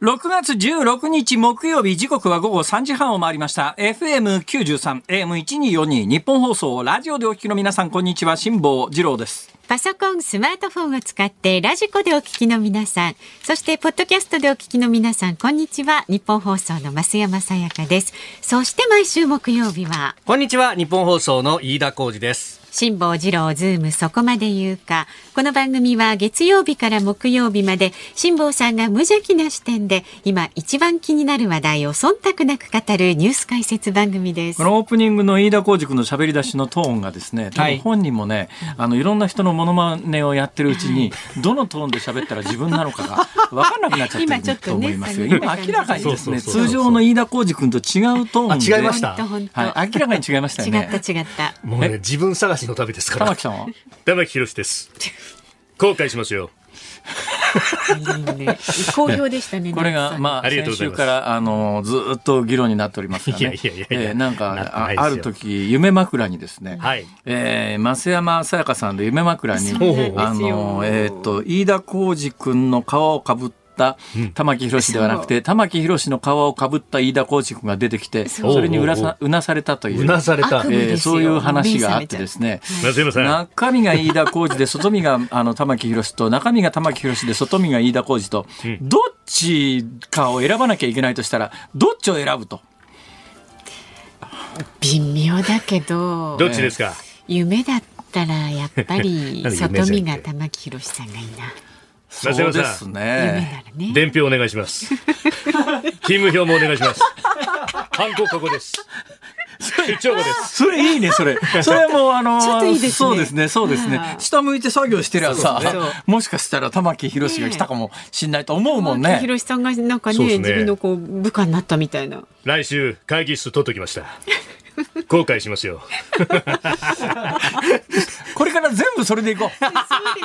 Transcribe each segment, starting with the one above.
6月16日木曜日時刻は午後3時半を回りました。FM93 AM1242 ニッポン放送ラジオでお聞きの皆さんこんにちは。辛坊治郎です。パソコン、スマートフォンを使ってラジコでお聞きの皆さん、そしてポッドキャストでお聞きの皆さん、こんにちは。ニッポン放送の増山さやかです。そして毎週木曜日は、こんにちは。ニッポン放送の飯田浩司です辛坊治郎ズームそこまで言うか。この番組は月曜日から木曜日まで辛坊さんが無邪気な視点で今一番気になる話題を忖度なく語るニュース解説番組です。こ。のオープニングの飯田浩二君の喋り出しのトーンがですね多分本人もね、あのいろんな人のモノマネをやってるうちに、どのトーンで喋ったら自分なのかが分かんなくなっちゃってると今ちょっとね思いますよ。今明らかにですね通常の飯田浩二君と違うトーンで。あ違いました。はい、明らかに違いましたよね。違った違った。もうね自分探しの旅ですから。玉木さんは？玉木宏です。後悔しますよ。いいね。好評でしたね。これが、まあ、あ先週から、あの、ずっと議論になっておりますがね。いやいやいやいやえーなんか、なある時、夢枕にですね、はい。えー、増山さやかさんで夢枕に、あの、えっ、と、飯田浩二君の皮をかぶった、玉木宏ではなくて、玉木宏の皮をかぶった飯田浩二君が出てきて、それにうなさうなされたというう、なされた。えーそういう話があってですね、中身が飯田浩二で外身があの玉木宏と中身が玉木宏で外身が飯田浩二と、どっちかを選ばなきゃいけないとしたらどっちを選ぶと？微妙だけど、どっちですか？夢だったらやっぱり 外見が玉木宏さんがいいな。そう松山さんですね。伝票お願いします。勤務表もお願いします。ハンコここです。出張簿です。それいいねそれ。それもあのちょっといいですね。そうですねそうですね。はい下向いて作業してりゃさ、もしかしたら玉木宏が来たかもしんないと思うもんね。玉木宏さんがなんかねね。自分のこう部下になったみたいな。来週会議室取っときました後悔しますよ これから全部それでいこうそうで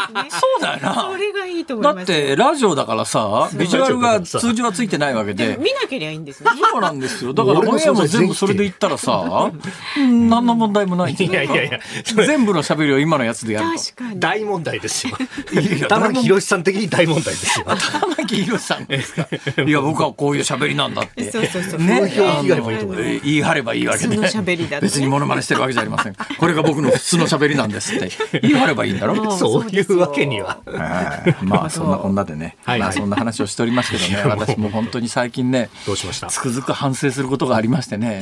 すね。そうだよなそれがいいと思いだっ。てラジオだからさビジュアルが通常はついてないわけで見なければいいんですね。そうなんですよ。だからオンエアも全部それで言ったらさ、うん何の問題もないいやいやいや全部の喋りを今のやつでやると。確かに。大問題ですよ玉木宏さん的に大問題ですよ玉木宏さんですか？いや、僕はこういう喋りなんだって。そうそうそうね、風評被害もいいと思いますあの言い張ればいいわけで。りだとね別にモノマネしてるわけじゃありません。これが僕の普通の喋りなんですって言い張ればいいんだろ？もそういうわけには。はいまあそんなこんなでね、はいまあそんな話をしておりますけどね、私も本当に最近ね、どうしました？つくづく反省することがありましてね。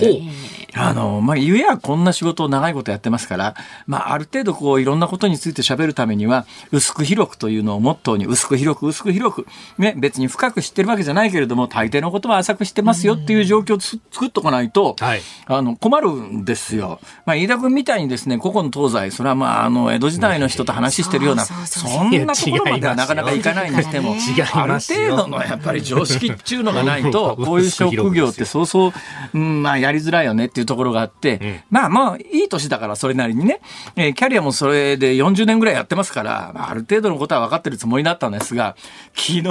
あの、まあ、ゆえはこんな仕事を長いことやってますから、まあ、ある程度こう、いろんなことについて喋るためには、薄く広くというのをモットーに、薄く広く、薄く広く、ね、別に深く知ってるわけじゃないけれども、大抵のことは浅く知ってますよっていう状況をつ作っとかないと、はい。あの、困るんですよ。まあ、飯田君みたいにですね、古今東西、それはまあ、あの、江戸時代の人と話してるような、そんなところまではなかなかいかないにしても、ある程度のやっぱり常識っていうのがないと、こういう職業ってそうそう、うん、まあやりづらいよねっていうところがあって、まあまあいい年だからそれなりにね、えーキャリアもそれで40年ぐらいやってますから、まあ、ある程度のことは分かってるつもりだったんですが、昨日、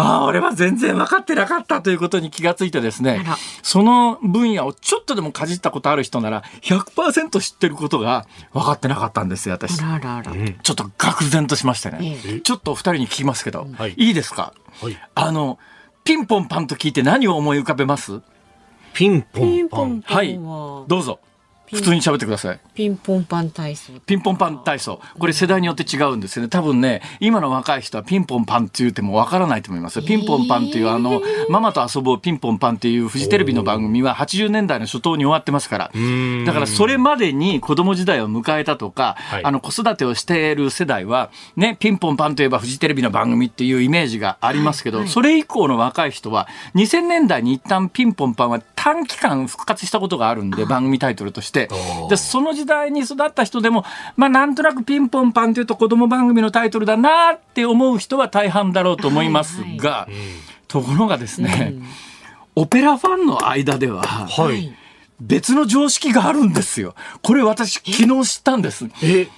ああ、俺は全然分かってなかったということに気がついてですねその分野をちょっとでもかじったことある人なら、100%知ってることが分かってなかったんですよ、私。あらあらあら。ちょっと愕然としましてね。えちょっとお二人に聞きますけど、はいいいですか、はいあの、ピンポンパンと聞いて何を思い浮かべます？ピンポピンンパンポンパはい。どうぞ。普通に喋ってください。ピンポンパン体操。ピンポンパン体操。これ世代によって違うんですよね。多分ね、今の若い人はピンポンパンって言ってもわからないと思いますよ。ピンポンパンっていうあの、ママと遊ぼうピンポンパンっていうフジテレビの番組は80年代の初頭に終わってますから。だからそれまでに子供時代を迎えたとか、はいあの子育てをしている世代は、ね、ピンポンパンといえばフジテレビの番組っていうイメージがありますけど、それ以降の若い人は、2000年代に一旦ピンポンパンは短期間復活したことがあるんで、番組タイトルとして。で、その時代に育った人でも、まあなんとなくピンポンパンというと子供番組のタイトルだなって思う人は大半だろうと思いますが、ところがですね、オペラファンの間では、はい。別の常識があるんですよ。これ私昨日知ったんです。え？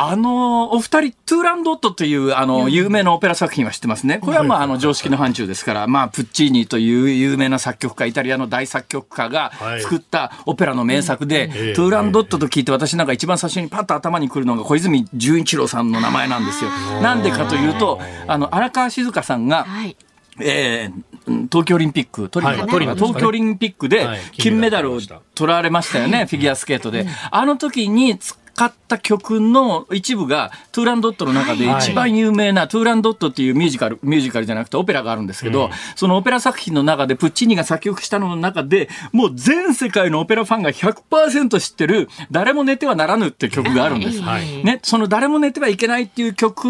あの、お二人、トゥーランドットという、あの、有名なオペラ作品は知ってますね。これはまあ、あの、常識の範疇ですから、まあ、プッチーニという有名な作曲家、イタリアの大作曲家がはい。作ったオペラの名作で、ええ。トゥーランドットと聞いて私なんか一番最初にパッと頭に来るのが小泉純一郎さんの名前なんですよ。なんでかというと、あの、荒川静香さんが、はい。えー、東京オリンピック、トリノはい。東京オリンピックではい。金メダルを取られましたよね、フィギュアスケートで。あの時に使った曲の一部が、トゥーランドットの中で一番有名な、トゥーランドットっていうミュージカル、ミュージカルじゃなくてオペラがあるんですけど、そのオペラ作品の中で、プッチーニが作曲したのの中で、もう全世界のオペラファンが100%知ってる、誰も寝てはならぬって曲があるんです。はい。ね、その誰も寝てはいけないっていう曲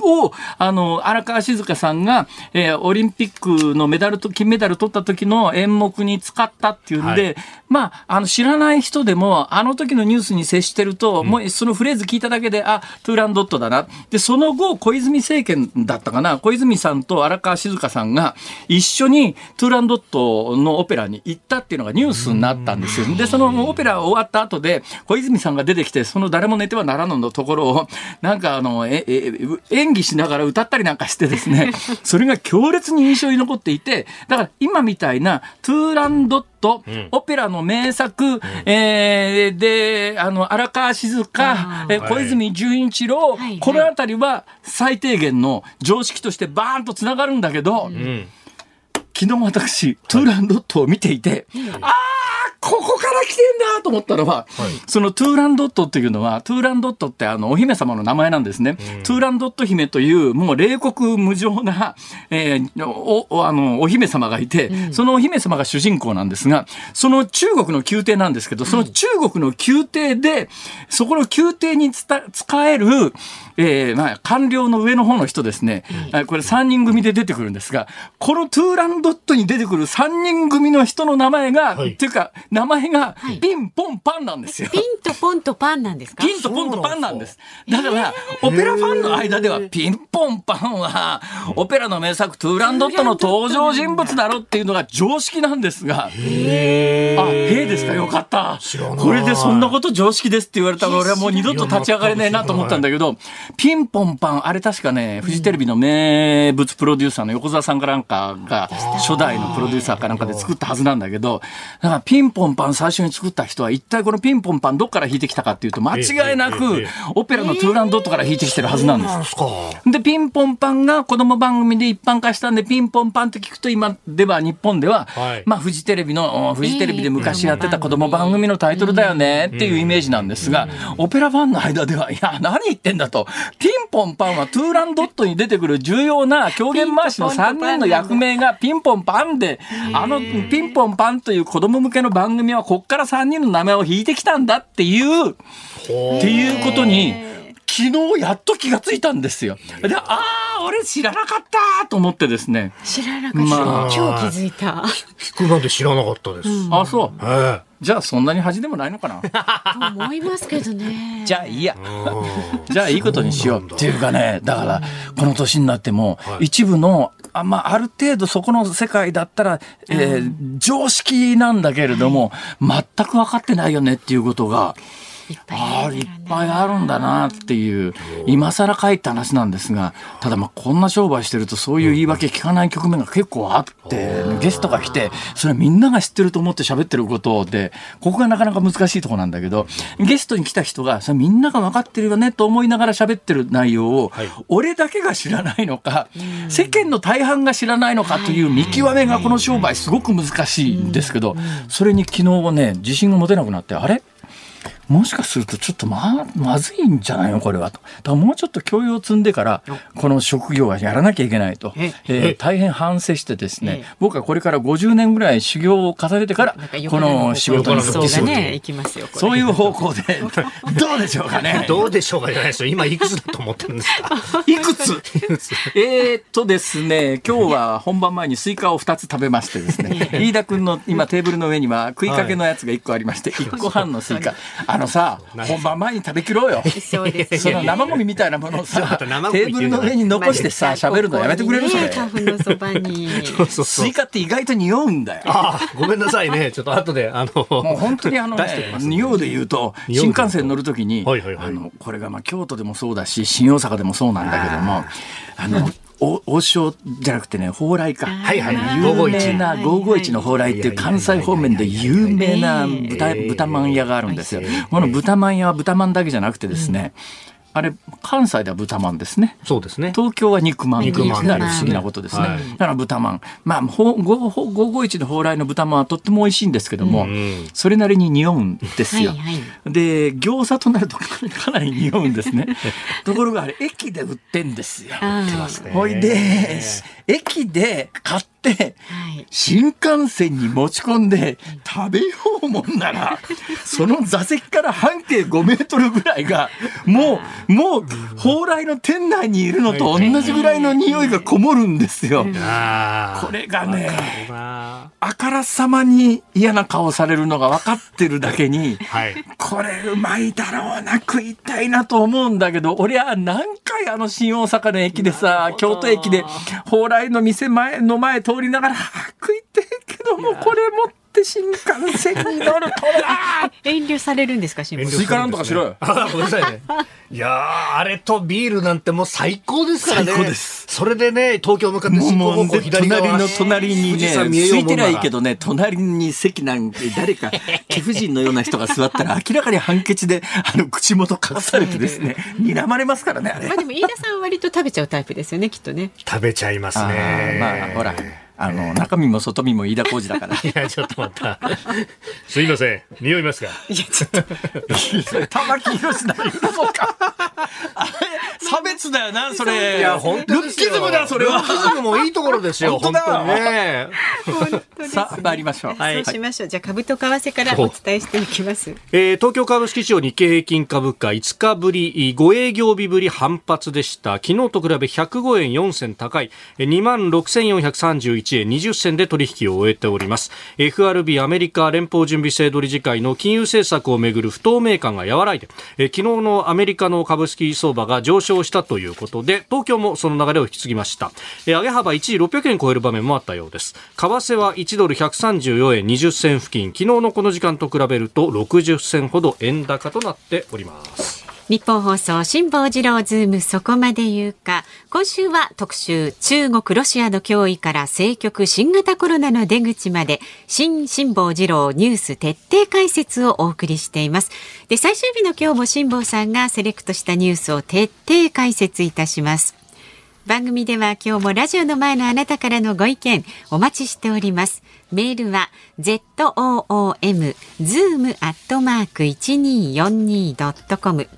を、あの、荒川静香さんが、えーオリンピックのメダルと、金メダル取った時の演目に使ったっていうんで、はい。まあ、あの、知らない人でも、あの時のニュースに接してると、もうそのフレーズ聞いただけで、あ、トゥーランドットだな。で、その後、小泉政権だったかな、小泉さんと荒川静香さんが一緒にトゥーランドットのオペラに行ったっていうのがニュースになったんですよ。で、そのオペラ終わった後で、小泉さんが出てきて、その誰も寝てはならぬのところを、なんかあの、え、え、演技しながら歌ったりなんかしてですね、それが強烈に印象に残っていて、だから今みたいなトゥーランドット、オペラの名作、えーで、あの、荒川静香、え小泉純一郎、はい。このあたりは最低限の常識としてバーンとつながるんだけど、うん。昨日私、トゥーランドットを見ていて、ああここから来てんだと思ったのは、そのトゥーランドットっていうのは、トゥーランドットってあの、お姫様の名前なんですね。トゥーランドット姫という、もう冷酷無情な、えーお、おあの、お姫様がいて、そのお姫様が主人公なんですが、その中国の宮廷なんですけど、その中国の宮廷で、そこの宮廷に使える、えーまあ、官僚の上の方の人ですね、あこれ3人組で出てくるんですが、このトゥーランドットに出てくる3人組の人の名前が、はい。っていうか、名前がピンポンパンなんですよ。ピンとポンとパンなんですか？ピンとポンとパンなんです。だから、オペラファンの間では、ピンポンパンは、オペラの名作、トゥーランドットの登場人物だろっていうのが常識なんですが、あ、へえですか、よかった。これでそんなこと常識ですって言われたら、俺はもう二度と立ち上がれねえなと思ったんだけど、ピンポンパン、あれ確かね、フジテレビの名物プロデューサーの横澤さんかなんかが、初代のプロデューサーかなんかで作ったはずなんだけど、だからピンポンパン最初に作った人は、一体このピンポンパンどっから弾いてきたかっていうと、間違いなくえ、オペラのトゥーランドットから弾いてきてるはずなんです。で、ピンポンパンが子供番組で一般化したんで、ピンポンパンって聞くと今では日本では、はいまあフジテレビの、おフジテレビで昔やってた子供番組のタイトルだよねっていうイメージなんですが、オペラファンの間では、いや、何言ってんだと。ピンポンパンはトゥーランドットに出てくる重要な狂言回しの3人の役名がピンポンパンで、あのピンポンパンという子供向けの番組はこっから3人の名前を引いてきたんだっていう、っていうことに、昨日やっと気がついたんですよ。で、ああ、俺知らなかったと思ってですね。知らなかった、まあ今日気づいた聞くなんて知らなかったです。あそう。えじゃあそんなに恥でもないのかな。と思いますけどね じゃあいいや。えじゃあいいことにしよう。っていうかね、だから、この年になっても、はい一部の、あまあ、ある程度そこの世界だったら、えー常識なんだけれども、全く分かってないよねっていうことが、ああ、いっぱいあるんだなっていう、今更書いた話なんですが、ただまあこんな商売してるとそういう言い訳聞かない局面が結構あって、ゲストが来て、それみんなが知ってると思って喋ってることで、ここがなかなか難しいところなんだけど、ゲストに来た人が、それみんなが分かってるよねと思いながら喋ってる内容を、はい。俺だけが知らないのか、世間の大半が知らないのかという見極めがこの商売すごく難しいんですけど、それに昨日ね、自信が持てなくなって、あれ？もしかするとちょっとままずいんじゃないのこれはと。だからもうちょっと教養を積んでからこの職業はやらなきゃいけないと、ええ。ー大変反省してですねええ。僕はこれから50年ぐらい修行を重ねてからこの仕事に復帰するとそう。そういう方向で どうでしょうかね？どうでしょうかじゃないですよ。今いくつだと思ってるんですか？いくつ？えーっとですね、今日は本番前にスイカを2つ食べましてですね、飯田君の今テーブルの上には食いかけのやつが1個ありまして、1個半のスイカ。あのさ、本番前に食べきろうよ。そうです その生ゴミみたいなものをさ、テーブルの上に残してさ、喋るのやめてくれるそれね。花粉のそばに。そうそうそうスイ。カって意外と匂うんだよ。ああ、ごめんなさいね。ちょっと後で、あの、もう本当にあの匂うで言うと、新幹線乗るときに、あの、これがまあ京都でもそうだし、新大阪でもそうなんだけども、あの、お王将じゃなくてね、蓬莱か。はいはいはい。有名な551の蓬莱っていう関西方面で有名な豚、豚まん屋があるんですよ。この豚まん屋は豚まんだけじゃなくてですね、あれ関西では豚まんですね。そうですね。東京は肉まん肉まん。なる不思議なことですね、はい。だから豚まん。まあほごほ551の蓬莱の豚まんはとっても美味しいんですけども、うん。それなりに匂うんですよ、はいはい。で餃子となるとかなり匂うんですね。ところがあれ駅で売ってんですよ。あー。ますね。ほいで駅で買ってはい。新幹線に持ち込んで食べようもんなら その座席から半径5メートルぐらいがもうもう蓬莱の店内にいるのと同じぐらいの匂いがこもるんですよ。これがねあからさまに嫌な顔されるのが分かってるだけにはい。これうまいだろうな食いたいなと思うんだけど俺は何回あの新大阪の駅でさ京都駅で蓬莱の店前の前通りながらあ食いてえけどもこれ持って新幹線に乗るとな。遠慮されるんですか辛坊さんスイカなんとかしろよ。あごめんなさいね。いやーあれとビールなんてもう最高ですからね。最高です。それでね、東京向かってもう進行方向隣の隣にね富士山見えよ空いてりゃうもんならいいけどね隣に席なんて誰か 貴婦人のような人が座ったら明らかにハンケチであの口元隠されてですね 睨まれますからねあれ。まあでも飯田さんは割と食べちゃうタイプですよねきっとね。食べちゃいますあねー。まあほらあの、中身も外身も飯田浩二だから。いや、ちょっと待った。すいません。匂いますか？いや、ちょっと。玉木宏だ。そうか。差別だよな、それ。いや、本当ルッキズムだ、それは。ルッキズムもいいところですよ、本当だ。ね。さあ、参りましょう。はい、そうしましょう。じゃ、株と為替からお伝えしていきます。えー、東京株式市場日経平均株価5日ぶり、5営業日ぶり反発でした。昨日と比べ105円4銭高い、26,431 1円20銭で取引を終えております。FRB アメリカ連邦準備制度理事会の金融政策をめぐる不透明感が和らいで昨日のアメリカの株式相場が上昇したということで東京もその流れを引き継ぎました。上げ幅一時600円超える場面もあったようです。為替は1ドル134円20銭付近。昨日のこの時間と比べると60銭ほど円高となっております。日本放送辛坊治郎ズームそこまで言うか。今週は特集中国ロシアの脅威から政局新型コロナの出口まで新辛坊治郎ニュース徹底解説をお送りしています。で最終日の今日も辛坊さんがセレクトしたニュースを徹底解説いたします。番組では今日もラジオの前のあなたからのご意見お待ちしております。メールは zoom zoom アットマーク 1242.com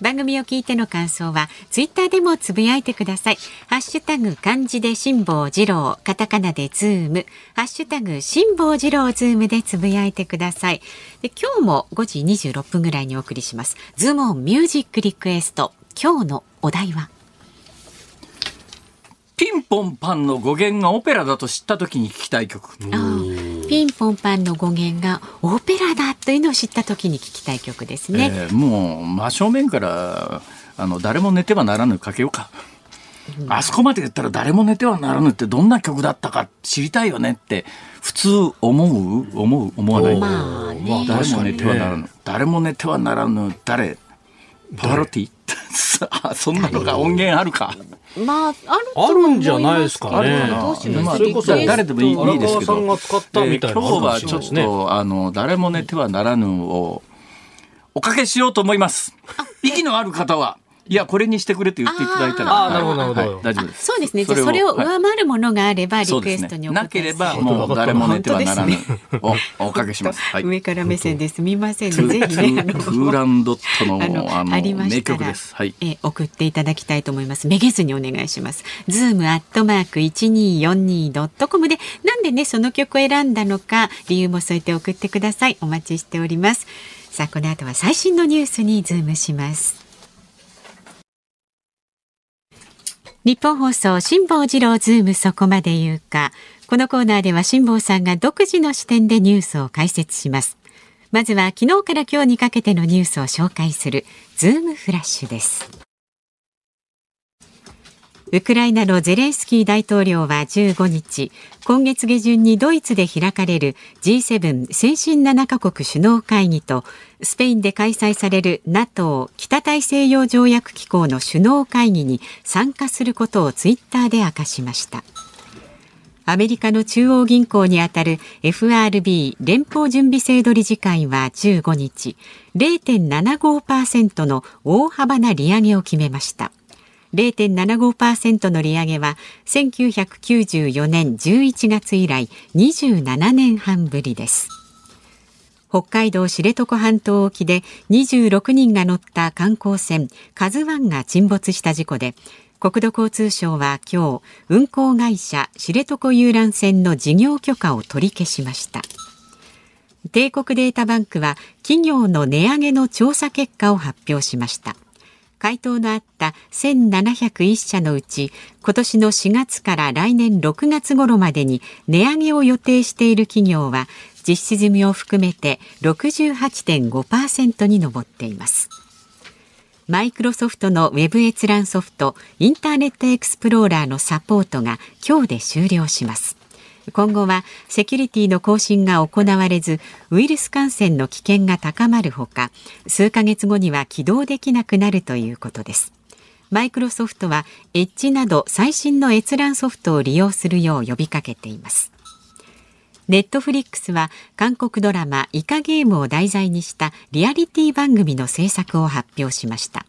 番組を聞いての感想はツイッターでもつぶやいてください。ハッシュタグ漢字で辛坊治郎、カタカナでズーム、ハッシュタグ辛坊治郎ズームでつぶやいてください。で今日も5時26分ぐらいにお送りします。ズームオンミュージックリクエスト。今日のお題は？ピンポンパンの語源がオペラだと知った時に聞きたい曲。ピンポンパンの語源がオペラだというのを知った時に聞きたい曲ですね。えーもう真正面からあの誰も寝てはならぬかけようか、あそこまで言ったら誰も寝てはならぬってどんな曲だったか知りたいよねって普通思う思う思わない、まあね。誰も寝てはならぬ、誰も寝てはならぬ誰パワロティ？あそんなのが音源あるか。まああるんじゃないですかね。まあそれこそ誰でもいいいいですけど、今日はちょっと、あの誰も寝てはならぬをおかけしようと思います。息のある方は。いや、これにしてくれって言っていただいたら。あーなるほどなるほどはい大丈夫です。そうですね。じゃあそれをはい上回るものがあればリ。クエストにお答えなければもう誰も寝てはならぬ本おおかけします。はい。上から目線ですみませんね。ぜひねあのトゥーランドットのあのあのありま名したら曲です。はい。えー送っていただきたいと思います。めげずにお願いします。ズームアットマーク一二四二ドットコムでなんでねその曲を選んだのか理由も添えて送ってください。お待ちしております。さあこの後は最新のニュースにズームします。ニッポン放送辛坊治郎ズームそこまで言うか。このコーナーでは辛坊さんが独自の視点でニュースを解説します。まずは昨日から今日にかけてのニュースを紹介するズームフラッシュです。ウクライナのゼレンスキー大統領は15日、今月下旬にドイツで開かれる G7 先進7カ国首脳会議とスペインで開催される NATO 北大西洋条約機構の首脳会議に参加することをツイッターで明かしました。アメリカの中央銀行にあたる FRB 連邦準備制度理事会は15日0.75%の大幅な利上げを決めました0.75%の利上げは1994年11月以来27年半ぶりです。北海道知床半島沖で26人が乗った観光船カズワンが沈没した事故で国土交通省は今日運航会社知床遊覧船の事業許可を取り消しました。帝国データバンクは企業の値上げの調査結果を発表しました。回答のあった1701社のうち今年の4月から来年6月頃までに値上げを予定している企業は実施済みを含めて68.5%に上っています。マイクロソフトのウェブ閲覧ソフトインターネットエクスプローラーのサポートが今日で終了します。今後はセキュリティの更新が行われずウイルス感染の危険が高まるほか数ヶ月後には起動できなくなるということです。マイクロソフトはエッジなど最新の閲覧ソフトを利用するよう呼びかけています。ネットフリックスは韓国ドラマイカゲームを題材にしたリアリティ番組の制作を発表しました。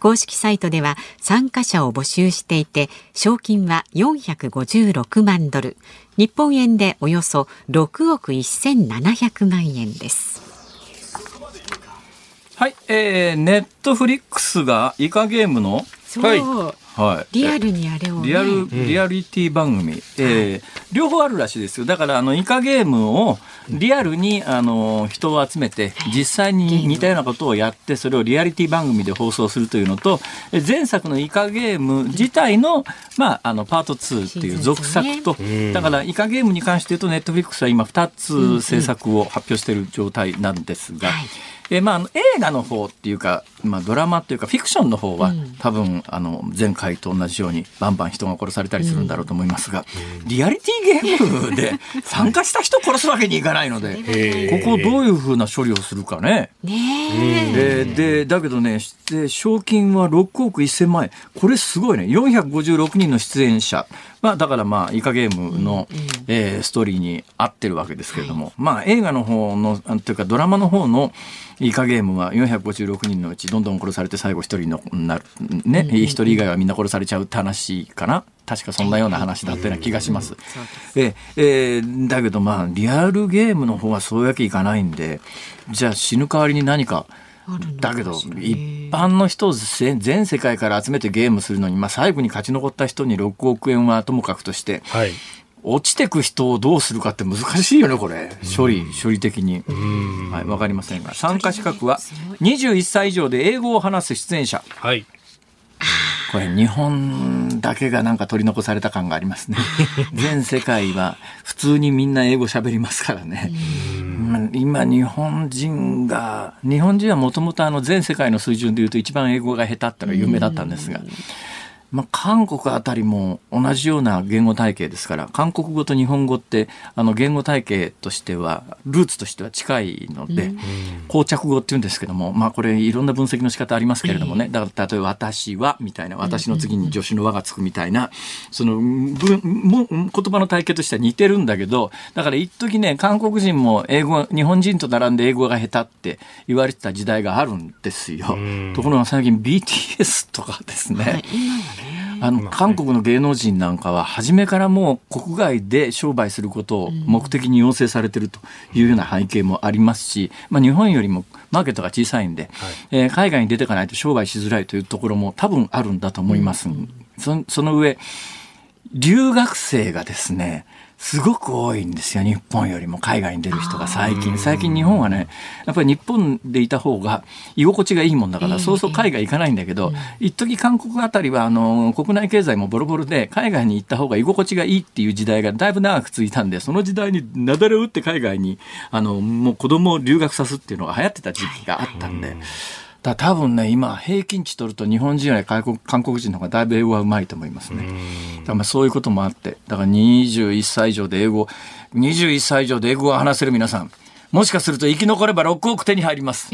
公式サイトでは参加者を募集していて賞金は456万ドル。日本円でおよそ6億1700万円です。はい、えー、ネットフリックスがイカゲームのはいはい、リアルにあれを、ね、リアルリアリティ番組、うん、えー、両方あるらしいですよ。だからあのイカゲームをリアルにあの人を集めて実際に似たようなことをやってそれをリアリティ番組で放送するというのと前作のイカゲーム自体の,、まあ、あのパート2っていう続作と、ね、だからイカゲームに関して言うとネットフリックスは今2つ制作を発表している状態なんですが。はいえまあ、映画の方っていうか、まあ、ドラマっていうかフィクションの方は、うん、多分あの前回と同じようにバンバン人が殺されたりするんだろうと思いますが、うん、リアリティゲームで参加した人殺すわけにいかないので ここをどういうふうな処理をするかね。ねででだけどねで賞金は6億1000万円。これすごいね。456人の出演者まあ、だからまあイカゲームの、えー、ストーリーに合ってるわけですけれども、はい、まあ映画の方のというかドラマの方のイカゲームは456人のうちどんどん殺されて最後一人のなるね一、うんうん、人以外はみんな殺されちゃうって話かな。確かそんなような話だったような気がします。ええー、だけどまあリアルゲームの方はそういうわけいかないんでじゃあ死ぬ代わりに何かだけど一般の人を全世界から集めてゲームするのに、まあ、最後に勝ち残った人に6億円はともかくとして、はい、落ちてく人をどうするかって難しいよねこれ。処理処理的に。はいわかりませんが。参加資格は21歳以上で英語を話す出演者。はい。これ日本だけがなんか取り残された感がありますね。全世界は普通にみんな英語喋りますからね今日本人が日本人はもともと全世界の水準でいうと一番英語が下手ってのが有名だったんですがまあ、韓国あたりも同じような言語体系ですから韓国語と日本語ってあの言語体系としてはルーツとしては近いので、うん、膠着語っていうんですけども、まあ、これいろんな分析の仕方ありますけれどもね。だから例えば「私は」みたいな「私の次に助手の「和」がつくみたいなその文言葉の体系としては似てるんだけどだから一時ね韓国人も英語日本人と並んで英語が下手って言われてた時代があるんですよ。ところが最近 BTS とかですね、はいあの韓国の芸能人なんかは初めからもう国外で商売することを目的に要請されてるというような背景もありますし、まあ、日本よりもマーケットが小さいんで、はい、えー、海外に出ていかないと商売しづらいというところも多分あるんだと思います。そその上留学生がですねすごく多いんですよ日本よりも海外に出る人が最近。最近日本はねやっぱり日本でいた方が居心地がいいもんだから、そうそう海外行かないんだけど、一時韓国あたりはあの国内経済もボロボロで海外に行った方が居心地がいいっていう時代がだいぶ長く続いたんでその時代に雪崩を打って海外にあのもう子供を留学さすっていうのが流行ってた時期があったんで。だ多分ね、今、平均値取ると日本人より韓国韓国人の方がだいぶ英語はうまいと思いますね。だからまあそういうこともあって、だから21歳以上で英語、21歳以上で英語を話せる皆さん、もしかすると生き残れば6億手に入ります。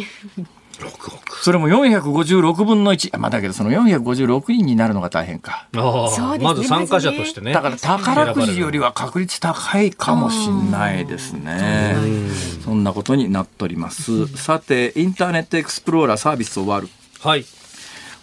それも456分の1。まあだけどその456人になるのが大変か。あまず参加者としてね。だから宝くじよりは確率高いかもしれないですね。そんなことになっております。さて、インターネットエクスプローラーサービス終わる。はい。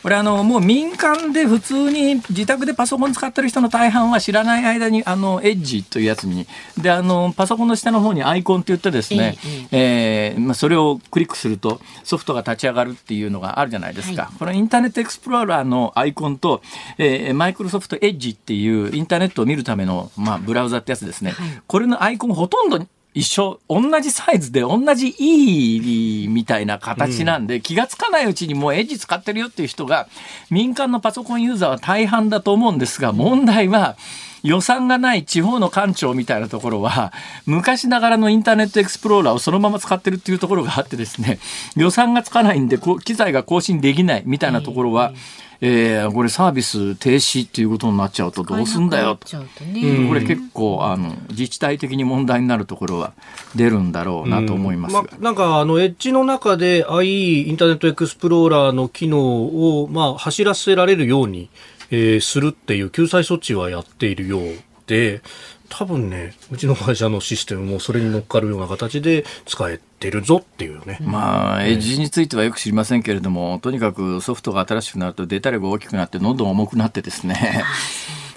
これあのもう民間で普通に自宅でパソコン使ってる人の大半は知らない間にあのエッジというやつに。であのパソコンの下の方にアイコンって言ってですね、えー、まあ、それをクリックするとソフトが立ち上がるっていうのがあるじゃないですか、はい、このインターネットエクスプローラーのアイコンと、えー、マイクロソフトエッジっていうインターネットを見るための、まあ、ブラウザってやつですね、はい、これのアイコンほとんど一緒、同じサイズで同じいいみたいな形なんで、うん、気がつかないうちにもうエッジ使ってるよっていう人が、民間のパソコンユーザーは大半だと思うんですが、問題は、予算がない地方の官庁みたいなところは、昔ながらのインターネットエクスプローラーをそのまま使ってるっていうところがあってですね、予算がつかないんで、機材が更新できないみたいなところは、えー、これサービス停止っていうことになっちゃうとどうすんだよと、ね、これ結構あの自治体的に問題になるところは出るんだろうなと思いますが、うん。まなんかあのエッジの中で IE インターネットエクスプローラーの機能を、まあ、走らせられるように、えー、するっていう救済措置はやっているようで多分ね、うちの会社のシステムもそれに乗っかるような形で使えてるぞっていうね。まあ、エッジについてはよく知りませんけれども、とにかくソフトが新しくなるとデータ量が大きくなって、どんどん重くなってですね。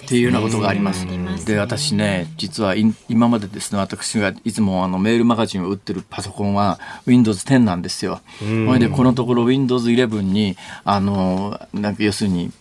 っていうようなことがあります。で、私ね、実は今までですね、私がいつもあのメールマガジンを売ってるパソコンは Windows 10なんですよ。それで、このところ Windows 11に、あの、なんか要するに、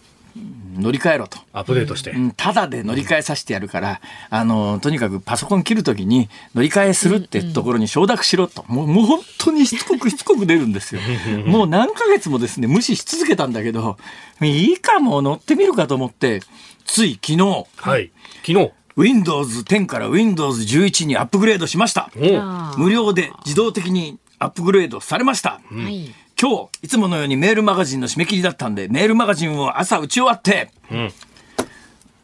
乗り換えろと。アップデートして。ただで乗り換えさせてやるから、あの、とにかくパソコン切るときに乗り換えするってところに承諾しろと。もう、もう本当にしつこくしつこく出るんですよ。もう何ヶ月もですね、無視し続けたんだけど、いいかも乗ってみるかと思って、つい昨日。はい。昨日。Windows 10から Windows 11にアップグレードしました。無料で自動的にアップグレードされました。はい今日、いつものようにメールマガジンの締め切りだったんで、メールマガジンを朝打ち終わって、うん、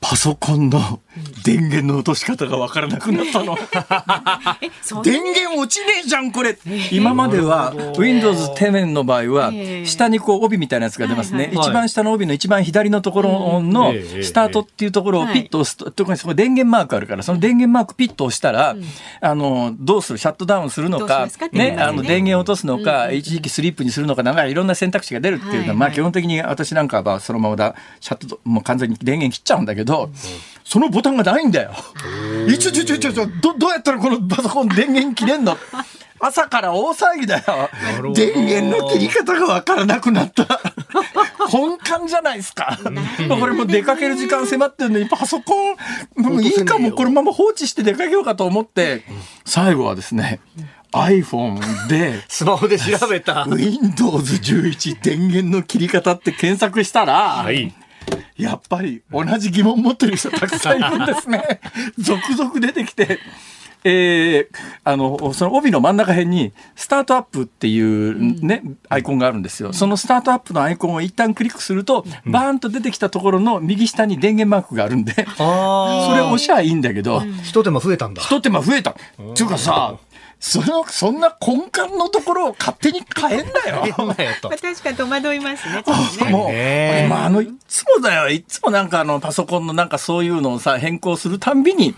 パソコンの電源の落とし方がわからなくなったの。電源落ちねえじゃん、これ。今までは Windows 10の場合は、下にこう帯みたいなやつが出ますね。一番下の帯の一番左のところのスタートっていうところをピッと押すと、特にそこ電源マークあるから、その電源マークピッと押したら、あの、どうする？シャットダウンするのか、ね、あの、電源落とすのか、一時期スリップにするのか、なんかいろんな選択肢が出るっていうのは、まあ基本的に私なんかはそのままだ、シャット、もう完全に電源切っちゃうんだけど、そのボタンがないんだよ。いちょちょちょちょちょ、ど、どうやったらこのパソコン電源切れんの？朝から大騒ぎだよ。電源の切り方がわからなくなった。本館じゃないですか。これも出かける時間迫ってるのに、パソコン、もういいかも、このまま放置して出かけようかと思って、最後はですね、iPhone で、スマホで調べた。Windows 11電源の切り方って検索したら、はいやっぱり同じ疑問持ってる人たくさんいるんですね。続々出てきて。えー、あの、その帯の真ん中辺に、スタートアップっていうね、うん、アイコンがあるんですよ。そのスタートアップのアイコンを一旦クリックすると、うん、バーンと出てきたところの右下に電源マークがあるんで、それ押しゃいいんだけど、一手間増えたんだ。一手間増えた。っていうかさ、そのそんな根幹のところを勝手に変えんなよ。まあ、確かに戸惑いますね。ねもう、まあ、あのいつもだよいつもなんかあのパソコンのなんかそういうのをさ変更するたんびに、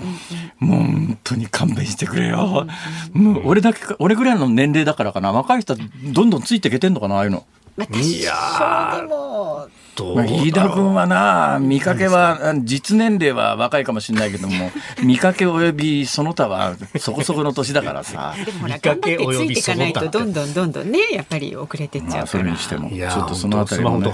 もう本当に勘弁してくれよ。もう俺だけ俺ぐらいの年齢だからかな若い人どんどんついていけてんのかなああいうの。いやでもまあ、飯田君はな、見かけは、実年齢は若いかもしれないけども、見かけ及びその他はそこそこの年だからさ。でもほら、頑張ってついていかないと、どんどんどんどんね、やっぱり遅れてっちゃうから。まあ、それにしても、ちょっとそのあたりもね。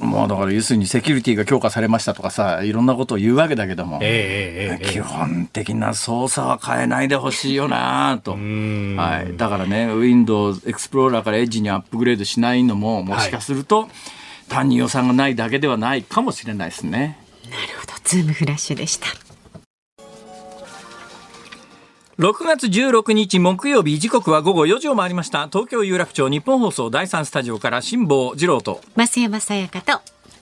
うん、まあだから要するにセキュリティが強化されましたとかさ、いろんなことを言うわけだけども、えーえー、基本的な操作は変えないでほしいよなと。はい。だからね、Windows Explorer から Edge にアップグレードしないのも、もしかすると、はい単に予算がないだけではないかもしれないですね。なるほど、ズームフラッシュでした。6月16日木曜日時刻は午後4時を回りました東京有楽町日本放送第三スタジオから辛坊治郎と増山さやかと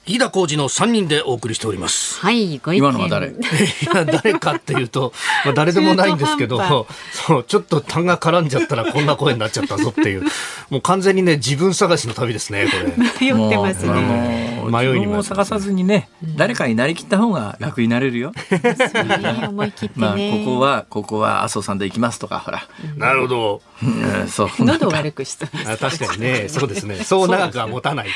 飯田浩二の3人でお送りしております。はい、ご意見。今のは誰？いや、誰かっていうと、まあ、誰でもないんですけどそう、ちょっと単が絡んじゃったらこんな声になっちゃったぞっていう、もう完全にね、自分探しの旅ですね、これ。迷ってますね。迷いに迷って自分を探さずにね、誰かになりきった方が楽になれるよ。そうね思い切ってまあ、こね。こは、ここは麻生さんで行きますとか、ほら。なるほど。うんそう。喉を悪くした確かにね、そうですね。そう長くは持たないね。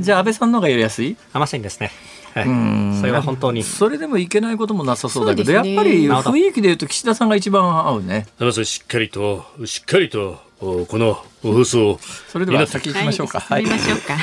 じゃあ安倍さんの方がやりやすい？甘さいんですね。はいん。それは本当に。それでもいけないこともなさそうだけど、ねやっぱり雰囲気で言うと岸田さんが一番合うね。しっかりと、しっかりと、おこの放送をそれでは先行きましょうか。はい、進みましょうか。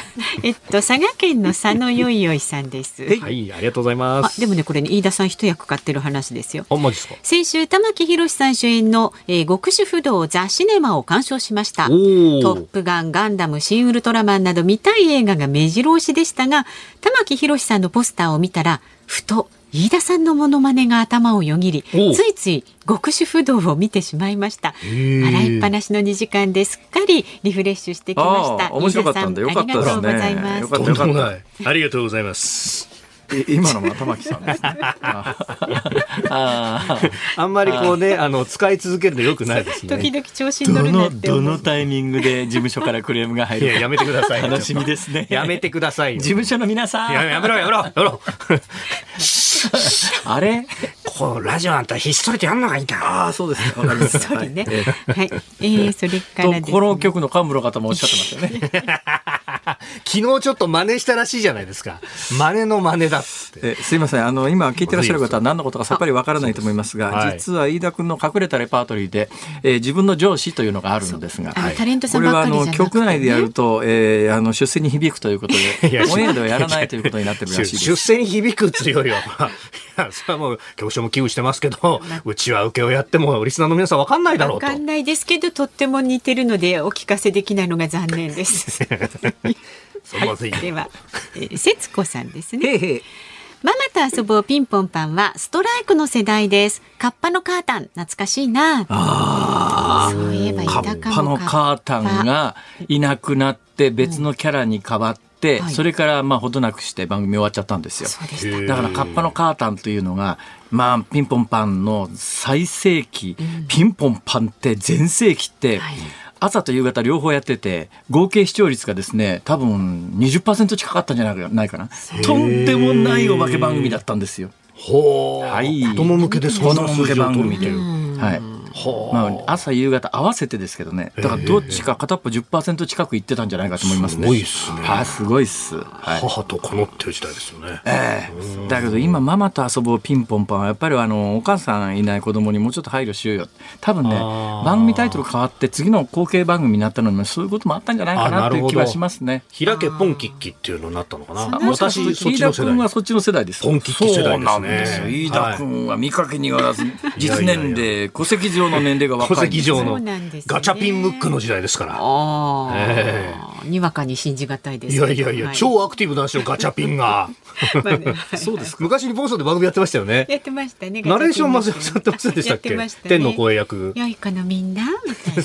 えっと、佐賀県の佐野よいよいさんです。はい、ありがとうございます。あでもね、これね、飯田さん一役買ってる話ですよ。あ、マジですか？先週玉木宏さん主演の、えー極主不動ザ・シネマを鑑賞しました。トップガン、ガンダム、シン・ウルトラマンなど見たい映画が目白押しでしたが、玉木宏さんのポスターを見たら、ふと飯田さんのモノマネが頭をよぎり、ついつい極主不動を見てしまいました。ー洗いっぱなしの2時間ですっかりリフレッシュしてきました。面白かったんでよかったですねありがとうございます。よかったとんでもない。ありがとうございます。え今のは玉木さんですね。あああんまりこうね、あの、使い続けるのよくないです時ね。々調子に乗どるなのって思う。どのタイミングで事務所からクレームが入るやめてくださいよ。楽しみですね。やめてくださいよ。事務所の皆さん。ややめろやめろやめろ。あれ？こうラジオあんたひっそりとやんのがいいんだ。ああそうですかりました。そうね。はいえー、それからです、とこの曲の幹部の方もおっしゃってましたよね。昨日ちょっと真似したらしいじゃないですか。真似の真似だっつって。えすいませんあの今聞いてらっしゃる方は何のことかさっぱりわからないと思いますが、はい実は飯田君の隠れたレパートリーで、えー自分の上司というのがあるんですが、あのタレントさこれはあんばっかりじゃなくて、ね、の局内でやると、えーあの出世に響くということでオンエアではやらないということになってるらしいです。出世に響くっつうよりは、まあ、いや、それはもう、局長も危惧してますけど、うちは受けをやっても、リスナーの皆さん分かんないだろうと。わかんないですけど、とっても似てるので、お聞かせできないのが残念です。それまずい。では、えー、節子さんですね。へママと遊ぼうピンポンパンはストライクの世代です。カッパのカータン、懐かしいな。そういえばいカたかもッパのカータンがいなくなって別のキャラに変わって、はい。それからまあほどなくして番組終わっちゃったんですよ。だからカッパのカータンというのが、まあ、ピンポンパンの最盛期、ピンポンパンって全盛期って、はい朝と夕方両方やってて、合計視聴率がですね、多分20%近かったんじゃないかな。とんでもないお化け番組だったんですよ。ほう。はい子供向けでそ子んな数字を取。るはい。まあ、朝夕方合わせてですけどね。だからどっちか片っぽ10%近くいってたんじゃないかと思いますね。すごいっすねはい、すごいっす。はい。母と子のっていう時代ですよね。ええだけど今ママと遊ぼうピンポンパンはやっぱりあのお母さんいない子供にもうちょっと配慮しようよ多分ね番組タイトル変わって次の後継番組になったのにもそういうこともあったんじゃないかあなという気はしますね。開けポンキッキっていうのになったのかな。私、飯田君は。そっちの世代です。ポンキッキ世代ですねそうなんですよ。飯田君は見かけによらず、実年齢、戸籍上の年齢が若い。戸籍上そのうなんですねガチャピンムックの時代ですから。ああ、えにわかに信じがたいですい。やいやいや、はい超アクティブなんですよ、ガチャピンが。そうですか。昔に放送で番組やってましたよね。やってましたね。ナレーションまずやってませんでしたっけ天の声役。良い子のみんな？みたい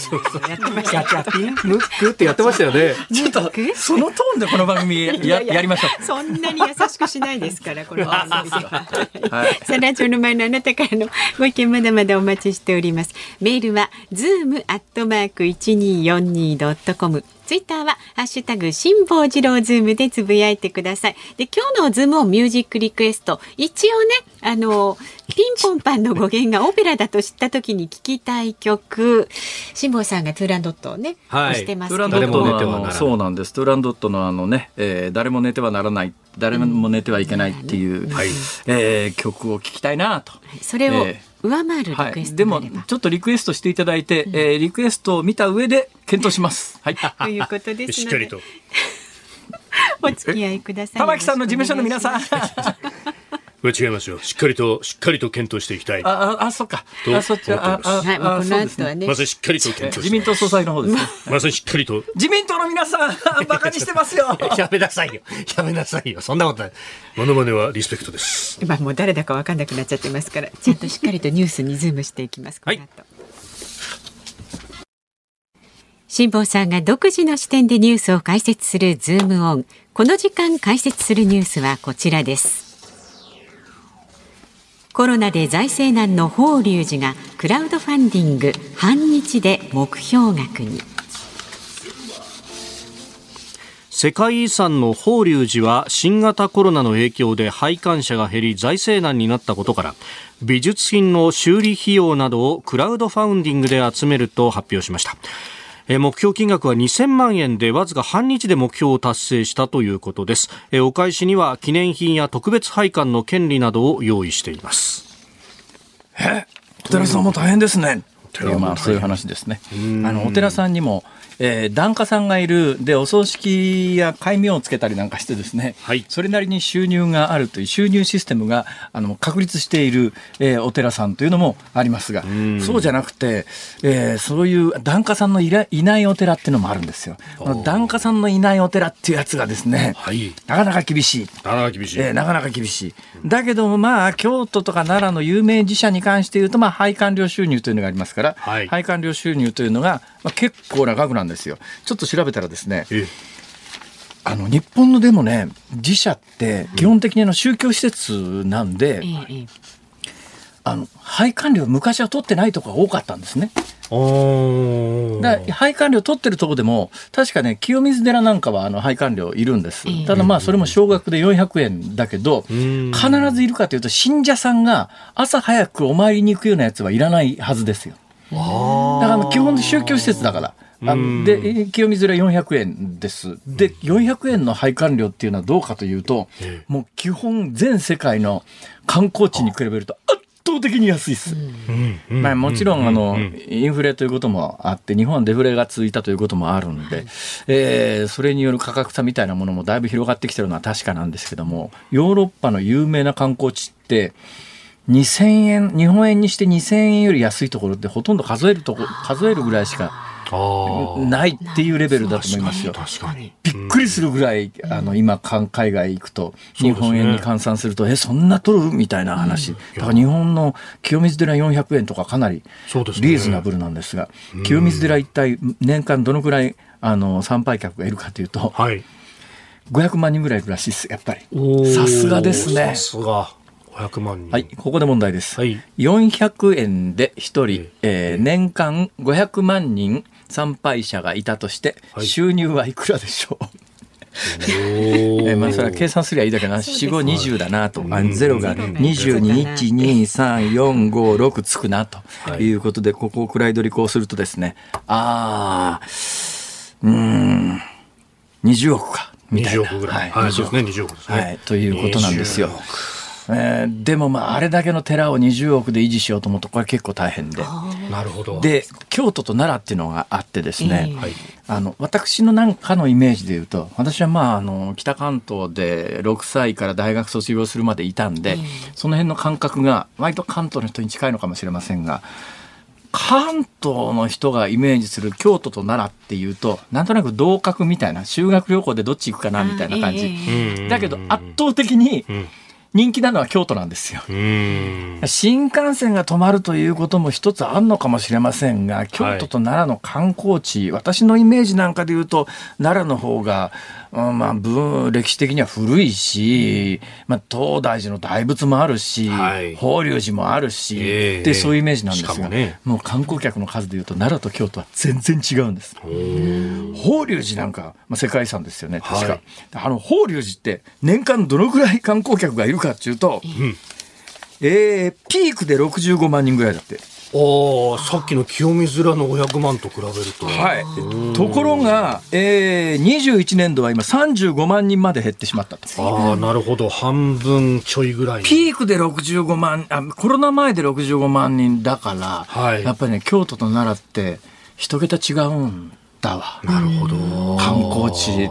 な。やってました。ガチャピンムックってやってましたよね。ちょっと、そのトーンでこの番組やややりましょう。そんなに優しくしないですから、この番組では。はいさあラジオの前のあなたからのご意見まだまだお待ちしております。メールは zoom アットマーク一二四二ドットコム。ツイッターはハッシュタグ辛坊治郎ズームでつぶやいてください。で今日のズームオンミュージックリクエスト。一応ねあのピンポンパンの語源がオペラだと知った時に聞きたい曲。辛坊さんがトゥーランドットをね、はい。押してますトゥーけどランドットのあ誰も寝てはならそうなんです。トゥーランドットのあのね、えー誰も寝てはならない、誰も寝てはいけないっていう、はいえー曲を聴きたいなと。それをえ上回るリはい、クエスでもトがあれば、ちょっとリクエストしていただいて、えーリクエストを見た上で検討します。はい。ということですのでしっかりと。お付き合いください。玉木さんの事務所の皆さん。間違えますよ。しっかりと、しっかりと検討していきたい。あ、あ、あ、そっか。とあ、そっちは、あ、あ、はい、もうこの後はね。まずしっかりと検討して自民党総裁の方ですね。まずしっかりと。自民党の皆さん、バカにしてますよ。やめなさいよ。やめなさいよ。そんなことない。モノマネはリスペクトです。今もう誰だかわかんなくなっちゃってますから、ちゃんとしっかりとニュースにズームしていきます。この後辛坊さんが独自の視点でニュースを解説するズームオン。この時間解説するニュースはこちらですコロナで財政難の法隆寺がクラウドファンディング半日で目標額に。世界遺産の法隆寺は新型コロナの影響で拝観者が減り財政難になったことから美術品の修理費用などをクラウドファンディングで集めると発表しました。目標金額は2000万円でわずか半日で目標を達成したということです。お返しには記念品や特別拝観の権利などを用意しています。え？寺さんも大変ですね。っていうまあそういう話ですねあのお寺さんにもえー、檀家さんがいるでお葬式や戒名をつけたりなんかしてですね、はい、それなりに収入があるという収入システムがあの確立している、えー、お寺さんというのもありますがそうじゃなくて、えー、そういう檀家さんのいらいないお寺っていうのもあるんですよ。檀家さんのいないお寺っていうやつがですね、はい、なかなか厳しい。なかなか厳しい。えー、なかなか厳しい。だけどまあ京都とか奈良の有名寺社に関して言うとまあ拝観料収入というのがありますから、はい、拝観料収入というのがまあ、結構な額なんですよ。ちょっと調べたらですね、あの日本のでもね自社って基本的にあの宗教施設なんで、うん、あの配管料昔は取ってないとこが多かったんですね。だ配管料取ってるとこでも確かね清水寺なんかはあの配管料いるんです、ただまあそれも少額で400円だけど必ずいるかというと信者さんが朝早くお参りに行くようなやつはいらないはずですよ。だから基本宗教施設だから。あで清水寺400円です。で400円の配管料っていうのはどうかというと、もう基本全世界の観光地に比べると圧倒的に安いです。まあ、もちろんあのインフレということもあって日本はデフレが続いたということもあるんで、えー、それによる価格差みたいなものもだいぶ広がってきてるのは確かなんですけどもヨーロッパの有名な観光地って2000円、日本円にして2000円より安いところってほとんど数えるとこ、数えるぐらいしかないっていうレベルだと思いますよ。びっくりするぐらい、あの、今、海外行くと、日本円に換算すると、え、そんな取る？みたいな話。だから日本の清水寺400円とかかなりリーズナブルなんですが、清水寺一体年間どのくらい、あの、参拝客がいるかというと、はい、500万人ぐらいいるらしいです、やっぱり。さすがですね。さすが。500万人。はい、ここで問題です。はい、400円で1人、えー、年間500万人参拝者がいたとして、収入はいくらでしょう、えまあそれは計算すりゃいいだけどな四五二十だなと、あゼロが二十二一二三四五六つくなと。い。うことで、ここをくらい取りこうするとですね。ああうん。20億か。みたいな。20億ぐらい。はい、そうですね、20億ですね。はい、ということなんですよ。えー、でもまああれだけの寺を20億で維持しようと思うとこれ結構大変で。なるほど。で京都と奈良っていうのがあってですね、えー、あの私のなんかのイメージで言うと私はまああの北関東で6歳から大学卒業するまでいたんで、えー、その辺の感覚が割と関東の人に近いのかもしれませんが。関東の人がイメージする京都と奈良っていうとなんとなく同格みたいな修学旅行でどっち行くかなみたいな感じ、だけど圧倒的に人気なのは京都なんですよ。新幹線が止まるということも一つあるのかもしれませんが、京都と奈良の観光地、はい、私のイメージなんかで言うと、奈良の方が、うん、まあ、歴史的には古いし、まあ、東大寺の大仏もあるし、はい、法隆寺もあるし、えー、で、そういうイメージなんですが、ね、もう観光客の数で言うと、奈良と京都は全然違うんです。法隆寺なんか、まあ、世界遺産ですよね、確か。はい、あの、法隆寺って年間どのぐらい観光客がいるかっていうと、うん、えー、ピークで65万人ぐらいだって。ああ、さっきの清水寺の500万と比べると。はい。ところが、えー、21年度は今35万人まで減ってしまったと。ああ、なるほど。半分ちょいぐらい。ピークで65万、あ、コロナ前で65万人だから、はい、やっぱりね、京都と奈良って一桁違うんだわ。なるほど。観光地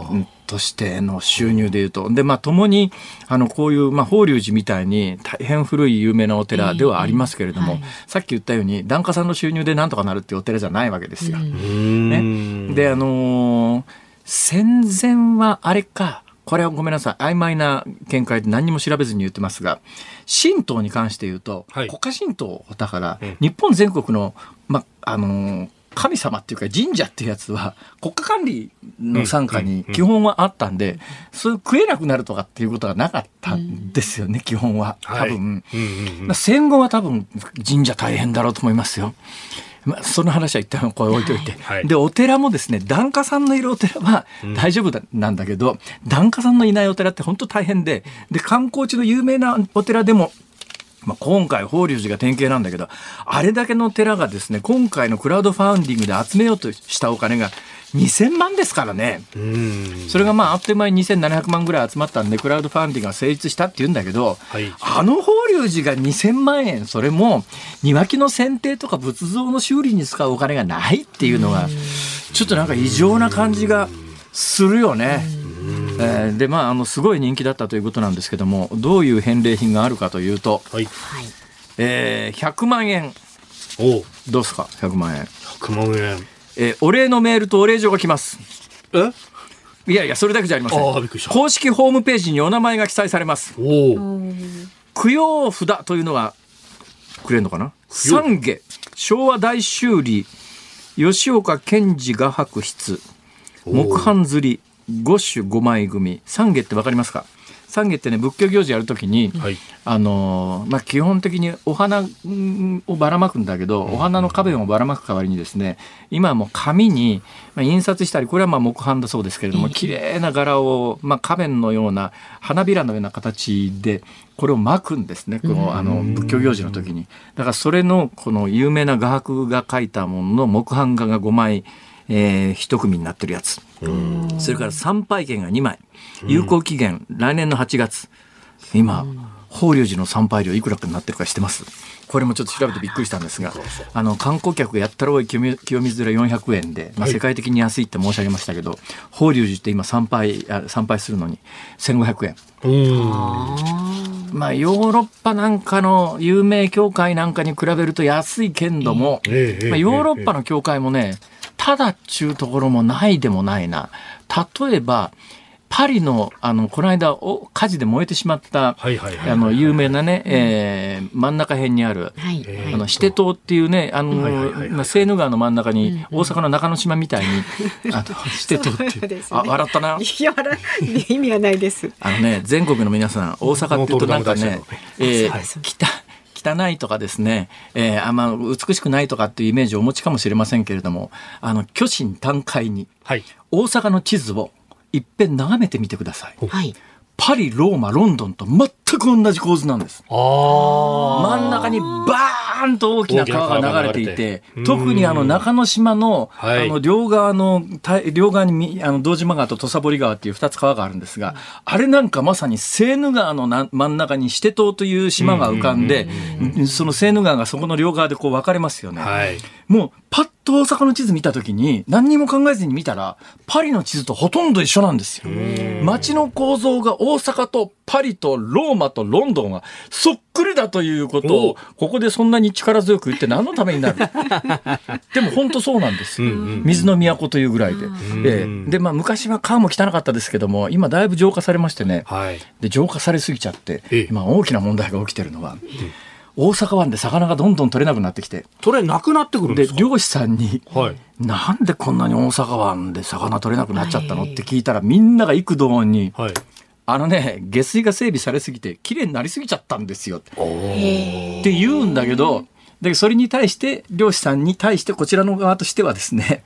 としての収入でいうと。で、まあ、ともに、あの、こういう、まあ、法隆寺みたいに大変古い有名なお寺ではありますけれども、えーはい、さっき言ったように、檀家さんの収入でなんとかなるっていうお寺じゃないわけですよ。ね。で、あのー、戦前はあれか、これはごめんなさい。曖昧な見解で何にも調べずに言ってますが、神道に関して言うと、はい、国家神道だから、日本全国の、ま、あのー、神様っていうか神社っていうやつは国家管理の傘下に基本はあったんで、そういう食えなくなるとかっていうことがなかったんですよね、基本は。多分。戦後は多分神社大変だろうと思いますよ。まあ、その話は一旦これ置いといて、はい。でお寺もですね檀家さんのいるお寺は大丈夫だ、なんだけど檀家さんのいないお寺って本当大変でで観光地の有名なお寺でもまあ、今回法隆寺が典型なんだけどあれだけの寺がですね今回のクラウドファウンディングで集めようとしたお金が2000万ですからね。うんそれがまああっという間に2700万ぐらい集まったんでクラウドファンディングが成立したって言うんだけど、はいあの法隆寺が2000万円それも庭木の剪定とか仏像の修理に使うお金がないっていうのがちょっとなんか異常な感じがするよね。えーでまああのすごい人気だったということなんですけどもどういう返礼品があるかというと、はい。はい。えー100万円お。うどうですか？100万円、100万円えーお礼のメールとお礼状が来ます。え？いやいやそれだけじゃありません。あーびっくりした。公式ホームページにお名前が記載されます。おお。供養札というのがくれるのかな？三下昭和大修理。吉岡賢治画伯筆木版刷り五種五枚組。三下ってわかりますか？三下ってね仏教行事やるときに、はい。あのーまあ、基本的にお花うんをばらまくんだけど、お花の花弁をばらまく代わりにですね今はもう紙に、まあ、印刷したりこれはまあ木版だそうですけれども綺麗な柄を、まあ、花弁のような花びらのような形でこれを巻くんですねこのあの仏教行事の時に。だからそれのこの有名な画伯が描いたものの木版画が5枚、えー一組になってるやつ。それから参拝券が2枚。有効期限、来年の8月。今、法隆寺の参拝料いくらかになってるか知ってます？これもちょっと調べてびっくりしたんですが、あの、観光客がやったら多い清水寺400円で、まあ、世界的に安いって申し上げましたけど、法隆寺って今参拝、あ参拝するのに1500円。うん。まあ、ヨーロッパなんかの有名教会なんかに比べると安いけんども、ええええ。まあ、ヨーロッパの教会もね、ただっちゅうところもないでもないな。例えば、パリの、あの、この間、お火事で燃えてしまった、はいはいはいあの、有名なね、えー真ん中辺にある、はい。あの、シテ島っていうね、あの、はいはいはいセーヌ川の真ん中に、大阪の中之島みたいに、あの、シテ島っていう。ね。あ、笑ったな。いや、笑い意味はないです。あのね、全国の皆さん、大阪っていうとなんかね、えーはい汚汚いとかですね、えーあんま美しくないとかっていうイメージをお持ちかもしれませんけれども、あの、巨神短海に、はい。大阪の地図を一遍眺めてみてください。はい。パリ、ローマ、ロンドンと全く同じ構図なんです。ああ真ん中にバーンと大きな川が流れていて特にあの中之島の、はいあの両側の、た両側にみあの道島川と土佐堀川っていう二つ川があるんですが、あれなんかまさにセーヌ川のな真ん中にシテ島という島が浮かんで、そのセーヌ川がそこの両側でこう分かれますよね。はいもうパッと大阪の地図見た時に何にも考えずに見たらパリの地図とほとんど一緒なんですよ。街の構造が大阪とパリとローマとロンドンがそっくりだということをここでそんなに力強く言って何のためになる？でも本当そうなんです。よ。水の都というぐらいで。ええ。でまあ昔は川も汚かったですけども今だいぶ浄化されましてね。はい。で浄化されすぎちゃってええ。今大きな問題が起きてるのは大阪湾で魚がどんどん取れなくなってきて。それなくなってくるんでか？です漁師さんに、はい。なんでこんなに大阪湾で魚取れなくなっちゃったのって聞いたら、みんなが幾度に、はい。あのね、下水が整備されすぎて、綺麗になりすぎちゃったんですよ。ってへって言うんだけど、でそれに対して、漁師さんに対して、こちらの側としてはですね、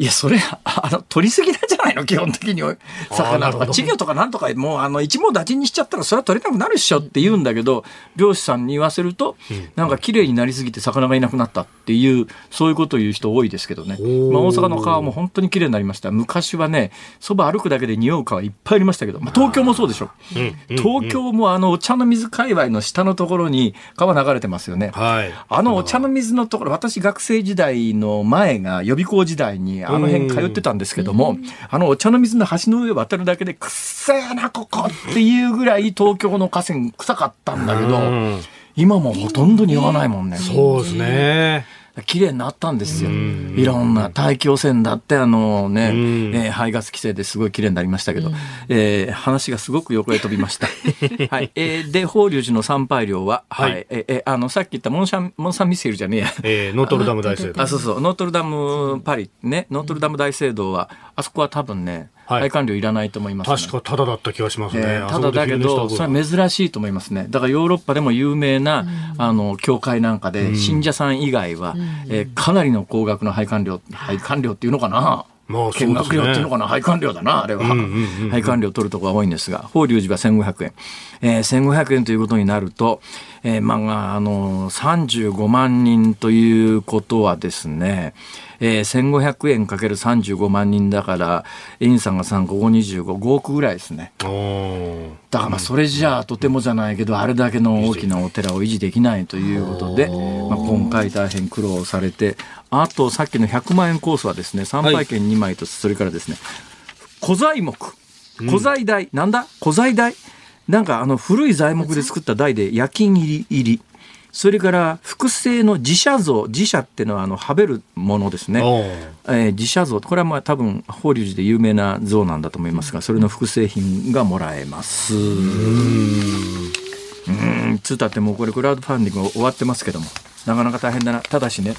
いや、それ、あの、取りすぎなんじゃないの？基本的に。な魚とか、稚魚とかなんとか、もう、あの、一網打尽にしちゃったら、それは取れなくなるっしょって言うんだけど、漁師さんに言わせると、なんか綺麗になりすぎて魚がいなくなったっていう、そういうことを言う人多いですけどね。ーまあ、大阪の川も本当に綺麗になりました。昔はね、そば歩くだけで匂う川いっぱいありましたけど、まあ、東京もそうでしょ。うん東京もあの、お茶の水界隈の下のところに川流れてますよね。はいあのお茶の水のところ、私学生時代の前が予備校時代にあの辺通ってたんですけども、あのお茶の水の橋の上渡るだけでくっせえな、ここっていうぐらい東京の河川臭かったんだけどうん、今もほとんど匂わないもんね。そうですね綺麗になったんですよ。いろんな大気汚染だって、あのね、えー排ガス規制ですごい綺麗になりましたけど、えー話がすごく横へ飛びました。はい。えーで、法隆寺の参拝料は、はい。はいえーえーあの、さっき言ったモンシャン、モンサンミセルじゃねえや。えーノートルダム大聖堂 あ、そうそう。ノートルダムパリ、ね。ノートルダム大聖堂は、あそこは多分ね、はい配管料いらないと思います、ね。確かタダだった気がしますね。えーただだけど、それは珍しいと思いますね。だからヨーロッパでも有名な、あの、教会なんかで、信者さん以外は、えーかなりの高額の配管料、配管料っていうのかな？まあ見学料っていうのかな？配管料だな、あれは。配管料取るところが多いんですが、法隆寺は1500円。えー、1500円ということになると、えーまあ、あの、35万人ということはですね、えー、1500円かける35万人だから、インさんが3、ここ25、5億ぐらいですね。だからまあそれじゃあとてもじゃないけどあれだけの大きなお寺を維持できないということで、まあ、今回大変苦労されてあとさっきの100万円コースはですね参拝券2枚とそれからですね古材木。古材台、なんだ？古材台？なんかあの古い材木で作った台で夜勤入り入り。それから複製の自社像自社っていうのはあのはべるものですね。えー自社像。これはまあ多分法隆寺で有名な像なんだと思いますがそれの複製品がもらえます。うん。つうたってもうこれクラウドファンディング終わってますけどもなかなか大変だな。ただしね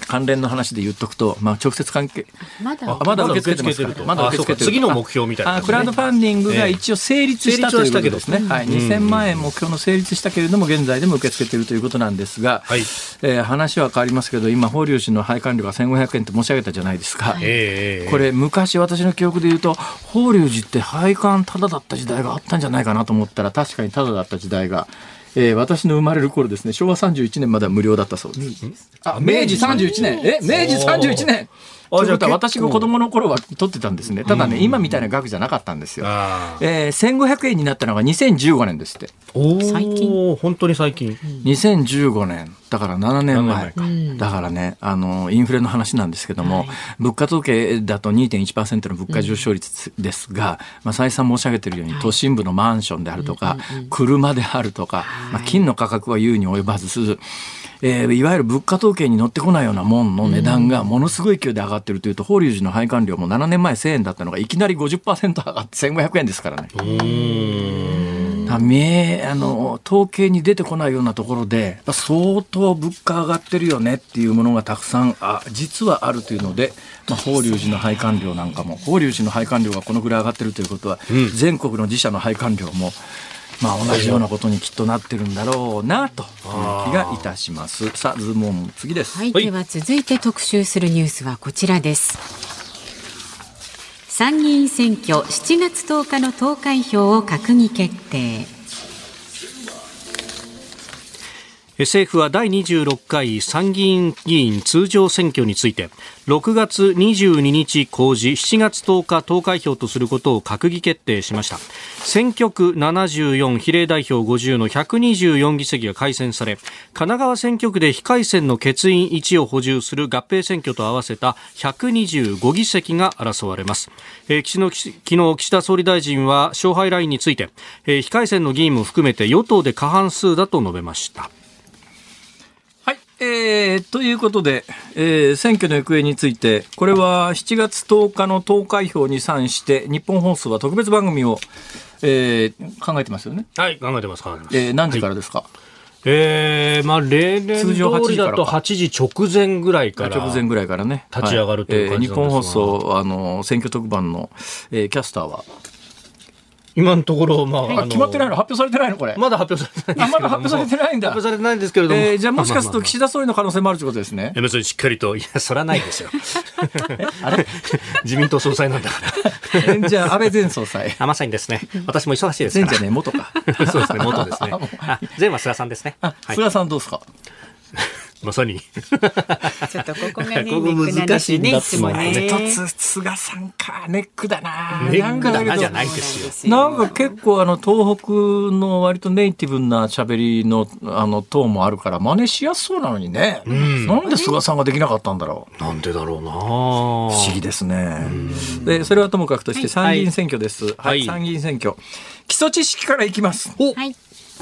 関連の話で言っとくと、まあ、直接関係まだあまだ受け付けてますからまだ受け付けてると。まだ受け付けてる。あそうか。次の目標みたいなあクラウドファンディングが一応成立したということですね、はい、2000万円目標の成立したけれども現在でも受け付けているということなんですが、はい。えー話は変わりますけど今法隆寺の配管料が1500円って申し上げたじゃないですか、ええ。これ昔私の記憶で言うと法隆寺って配管タダだった時代があったんじゃないかなと思ったら確かにタダだった時代が、えー私の生まれる頃ですね昭和31年までは無料だったそうです。あ明治31年。え明治31年。ということはじゃあ私が子供の頃は取ってたんですね。ただね今みたいな額じゃなかったんですよ、あえー1500円になったのが2015年です。って最近。本当に最近。2015年。だから7年前。7年だからねあのインフレの話なんですけども、物価統計だと2.1%の物価上昇率ですが、まあ、再三申し上げているように、都心部のマンションであるとか、車であるとか、まあ、金の価格は優に及ばず、えーいわゆる物価統計に乗ってこないようなもんの値段がものすごい勢いで上がってるというと、法隆寺の配管料も7年前1000円だったのがいきなり50%上がって1500円ですからね。あの統計に出てこないようなところで相当物価上がってるよねっていうものがたくさんあ実はあるというので、まあ、法隆寺の配管料なんかも法隆寺の配管料がこのぐらい上がってるということは、全国の自社の配管料も、まあ、同じようなことにきっとなってるんだろうなという気がいたします。さあズームオン次です。はい、はいでは続いて特集するニュースはこちらです。参議院選挙7月10日の投開票を閣議決定。政府は第26回参議院議員通常選挙について6月22日公示7月10日投開票とすることを閣議決定しました。選挙区74比例代表50の124議席が改選され神奈川選挙区で非改選の欠員1を補充する合併選挙と合わせた125議席が争われます、えー昨日岸田総理大臣は勝敗ラインについて、えー非改選の議員も含めて与党で過半数だと述べました、えー、ということで、えー選挙の行方について、これは7月10日の投開票に際して、日本放送は特別番組を、えー考えてますよね？はい、考えてます、考えてます。えー何時からですか、えー、まあ、例年通通常8りだと時からか8時直前ぐらいから。直前ぐらいからね。立ち上がるという感じはえー日本放送、あの、選挙特番の、えーキャスターは。今のところ、まあ、あ決まってないの？発表されてないの？これ。まだ発表されてないんですけれどもあまだ発表されてないんだ発表されてないんですけれども。えーじゃあもしかするとまあ岸田総理の可能性もあるということですね。山さんしっかりといや、そらないですよ。あれ？自民党総裁なんだから。じゃあ安倍前総裁。あ、まさにですね。私も忙しいですから。前じゃねえ、元か。そうですね、元ですね。あ前は菅さんですね。あ、はい菅さんどうですか？まさに。ちょっとここがね、ここ難いつもしいね。一つ、菅さんか、ネックだな。ネックだなじゃないですよ。なんか結構あの東北の割とネイティブな喋りのあのトーンもあるから真似しやすそうなのにね、なんで菅さんができなかったんだろうなんでだろうな不不思議ですね。でそれはともかくとして参議院選挙です。はい、はい参議院選挙基礎知識からいきます。はい。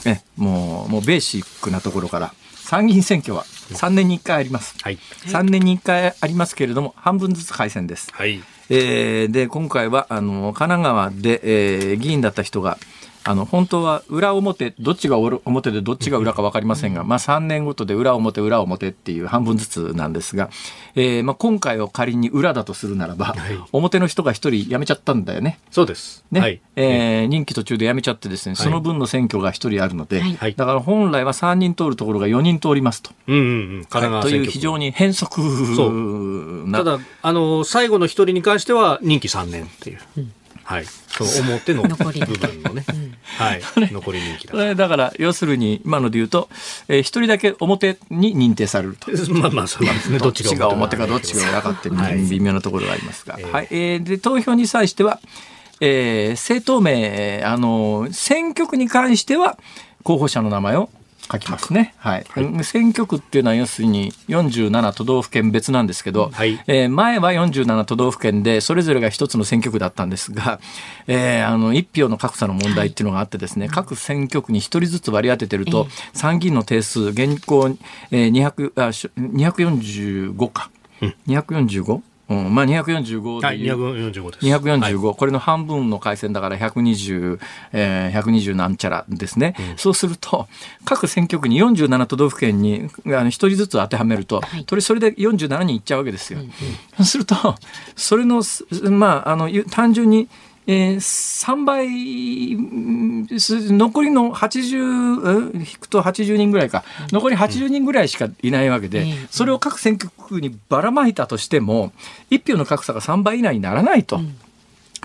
ね、もうもうベーシックなところから。参議院選挙は3年に1回あります。はい。3年に1回ありますけれども、半分ずつ改選です。はい。えーで、今回は、あの、神奈川で、えー議員だった人が、あの、本当は裏表、どっちが表でどっちが裏か分かりませんが、まあ3年ごとで裏表、裏表っていう半分ずつなんですが、えーまあ今回を仮に裏だとするならば、表の人が一人辞めちゃったんだよね。そうです。ねはい。えー任期途中で辞めちゃってですね、その分の選挙が一人あるので、はいはいだから本来は3人通るところが4人通りますと。うんうんうん。という非常に変則なただ、あの、最後の一人に関しては任期3年っていう。はい。その表の残り部分のね。はい。残り任期だそ。れだから要するに今ので言うと、えー一人だけ表に認定されると。まあまあ、そうですね。どっちが表かどっちが裏かっていう微妙なところがありますが、はいえーで投票に際しては、えー政党名あの選挙区に関しては候補者の名前を書きますね。はい。選挙区っていうのは要するに47都道府県別なんですけど、はいえー前は47都道府県でそれぞれが一つの選挙区だったんですが、えーあの一票の格差の問題っていうのがあってですね、各選挙区に一人ずつ割り当ててると、参議院の定数現行、えー、200あし245か、245? うん、まあ245はい。でいう、245です。245、これの半分の回線だから120、えー、120なんちゃらですね、そうすると、各選挙区に47都道府県にあの1人ずつ当てはめると、はいとりそれで47人いっちゃうわけですよ。そうすると、それの、すまあ、あの、ゆ単純に、えー、3倍、残りの80、え引くと80人ぐらいか、残り80人ぐらいしかいないわけで、うん。それを各選挙区にばらまいたとしても、1票の格差が3倍以内にならないと。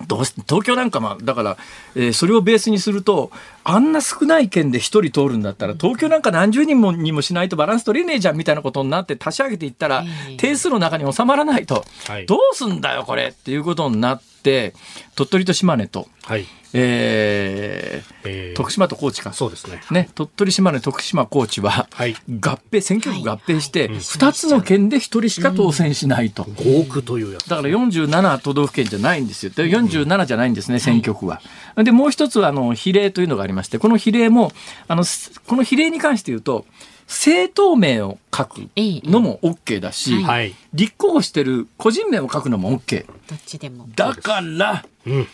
どうし東京なんかまあだから、えーそれをベースにするとあんな少ない県で1人通るんだったら東京なんか何十人もにもしないとバランス取れねえじゃんみたいなことになって足し上げていったらええ定数の中に収まらないと、はいどうすんだよこれっていうことになって鳥取と島根と、はい。えーえー徳島と高知か。そうですね。ね、鳥取島根徳島高知ははい。合併選挙区合併して2つの県で1人しか当選しないと。5億というやつ。だから47都道府県じゃないんですよ。で47じゃないんですね、選挙区は。で、もう一つは、あの、比例というのがありまして、この比例も、あの、すこの比例に関して言うと、政党名を書くのも OK だし、はいはい。立候補してる個人名を書くのも OK。どっちでも。だから、うん。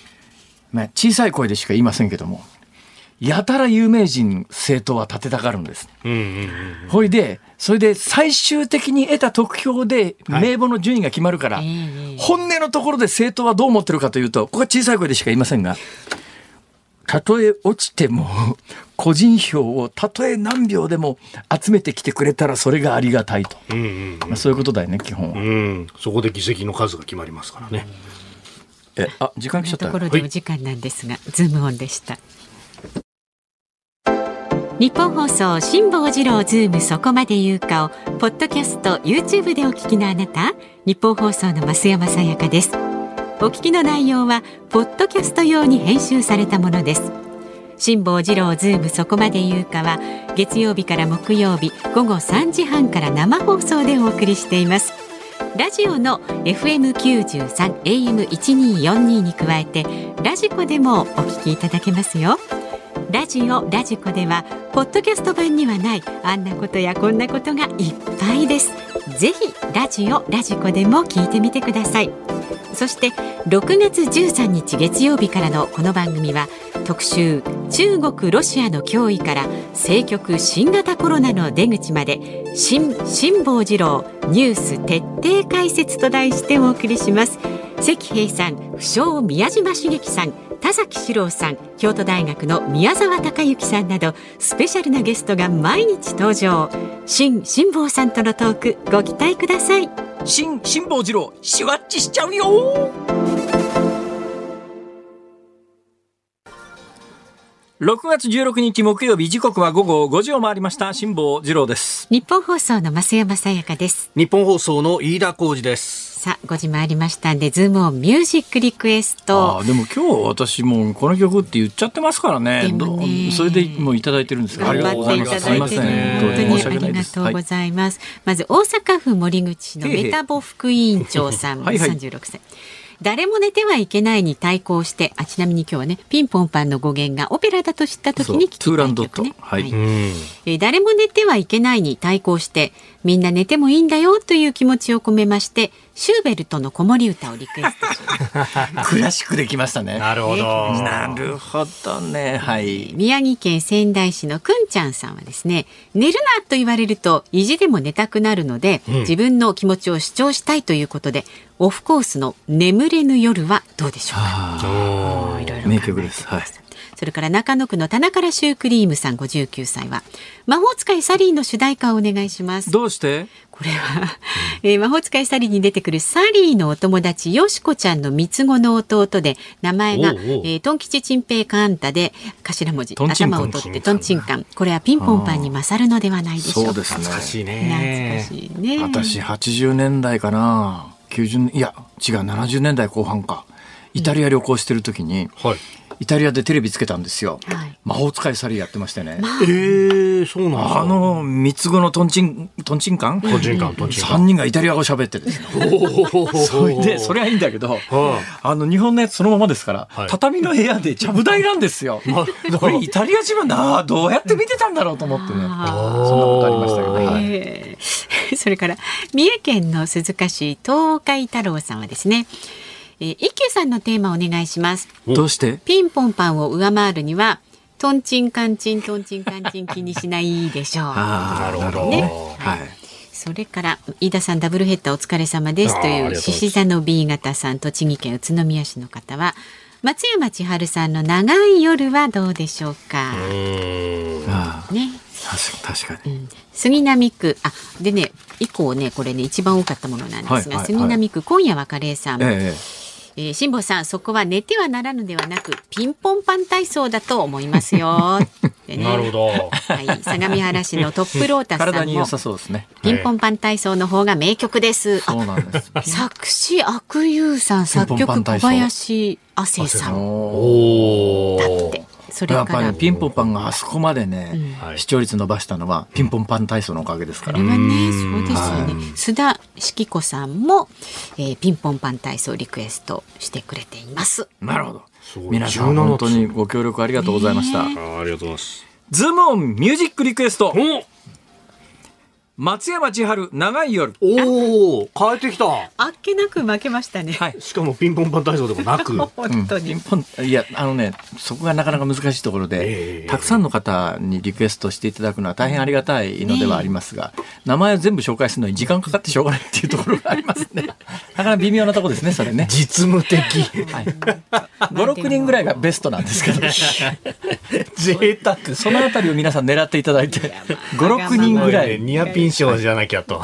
まあ、小さい声でしか言いませんけども、やたら有名人政党は立てたがるんです。うんうんうん。ほいで、それで最終的に得た得票ではい名簿の順位が決まるから、ええ本音のところで政党はどう思ってるかというと、ここは小さい声でしか言いませんが、たとえ落ちても、個人票をたとえ何票でも集めてきてくれたらそれがありがたいと。うんうんまあ、そういうことだよね、基本は。うん。そこで議席の数が決まりますからね。え、あ、時間来ちゃったよ。ところでお時間なんですが、ズームオンでした。ニッポン放送辛坊治郎ズームそこまで言うかをポッドキャスト YouTube でお聞きのあなたニッポン放送の増山さやかですお聞きの内容はポッドキャスト用に編集されたものです。辛坊治郎ズームそこまで言うかは月曜日から木曜日午後3時半から生放送でお送りしています。ラジオの FM93 AM1242 に加えてラジコでもお聞きいただけますよ。ラジオラジコではポッドキャスト版にはないあんなことやこんなことがいっぱいです。ぜひラジオラジコでも聞いてみてください。そして6月13日月曜日からのこの番組は特集中国ロシアの脅威から政局新型コロナの出口まで新辛坊治郎ニュース徹底解説と題してお送りします。関平さん不詳宮島茂樹さん田崎史郎さん京都大学の宮沢隆之さんなどスペシャルなゲストが毎日登場。新辛坊さんとのトークご期待ください。新辛坊治郎、シュワッチしちゃうよ。6月16日木曜日時刻は午後5時を回りました。辛坊治郎です。日本放送の増山さやかです。日本放送の飯田浩二です。さあ5時回りましたんでズームオンミュージックリクエスあト。あでも今日私もうこの曲って言っちゃってますからね。ね。どそれでもういただいてるんですが。あり頑がとうご張ざいます。すっていただいて本当にありがとうございます、まず大阪府森口市のメタボ副委員長さんへいへい。36歳。誰も寝てはいけないに対抗してあちなみに今日はねピンポンパンの語源がオペラだと知った時に聞きたい曲ね。そうトゥーランドット。はい。はい。うん。えー誰も寝てはいけないに対抗してみんな寝てもいいんだよという気持ちを込めましてシューベルトの子守歌をリクエストします クラシックできましたね。なるほど。なるほどね。はい。宮城県仙台市のくんちゃんさんはですね寝るなと言われると意地でも寝たくなるので、自分の気持ちを主張したいということでオフコースの眠れぬ夜はどうでしょうか？あいろいろ考えて名曲です。はい。それから中野区の田中らシュークリームさん59歳は魔法使いサリーの主題歌をお願いします。どうして？これは、えー魔法使いサリーに出てくるサリーのお友達よしこちゃんの三つ子の弟で名前がおうおう。えートン吉チンペイカンタで頭文字頭を取ってトンチンカン。これはピンポンパンに勝るのではないでしょうか。そうです懐かしい懐ね。かしいね。私80年代かな。90年いや違う70年代後半か。イタリア旅行してる時に、はい。イタリアでテレビつけたんですよ、はい。魔法使いサリーやってましてね、ええそうなんですか。あの三つ子のトンチントンチンカン？トンチンカントンチンカン。三人がイタリア語喋って ですねそれでそれはいいんだけど、はあ。の日本のやつそのままですから、はい。畳の部屋でちゃぶ台なんですよ。これイタリア人はなどうやって見てたんだろうと思ってね。そんなことありましたけど、はいえー。それから三重県の鈴鹿市東海太郎さんはですね、えー、一休さんのテーマをお願いします。どうして？ピンポンパンを上回るにはトンチンカンチントンチンカンチン気にしないでしょう。あーなるほど。ねねはい。それから飯田さんダブルヘッダーお疲れ様ですという獅子座の B 型さん栃木県宇都宮市の方は松山千春さんの長い夜はどうでしょうか、ね。ー確か確かに、杉並区あでね以降ねこれね一番多かったものなんですが、はいはいはい。杉並区今夜はカレーさん、ええー辛坊さんそこは寝てはならぬではなくピンポンパン体操だと思いますよ。でねなるほど。はい、相模原市のトップローえタスさんも体に良さそうですねピンポンパン体操の方が名曲です。あそうなんです作詞悪友さん作曲小林亜生さんだって。それやっぱりからねピンポンパンがあそこまでね、はい。視聴率伸ばしたのはピンポンパン体操のおかげですから。あれはねそうですよね。須田式子さんも、えーピンポンパン体操リクエストしてくれています。なるほど。皆さん17本当にご協力ありがとうございました、ありがとうございます。ズームオンミュージックリクエスト。お松山千春長い夜おお変えてきた。あっけなく負けましたね。はいしかもピンポンパン体操でもなく。本当に。ピンポンいやあのねそこがなかなか難しいところで、ええたくさんの方にリクエストしていただくのは大変ありがたいのではありますが、名前を全部紹介するのに時間かかってしょうがないっていうところがありますね なかなか微妙なところですねそれね、実務的。はい、56人ぐらいがベストなんですけど 贅沢。そのあたりを皆さん狙っていただいて56人ぐらいニアピン賞じゃなきゃと。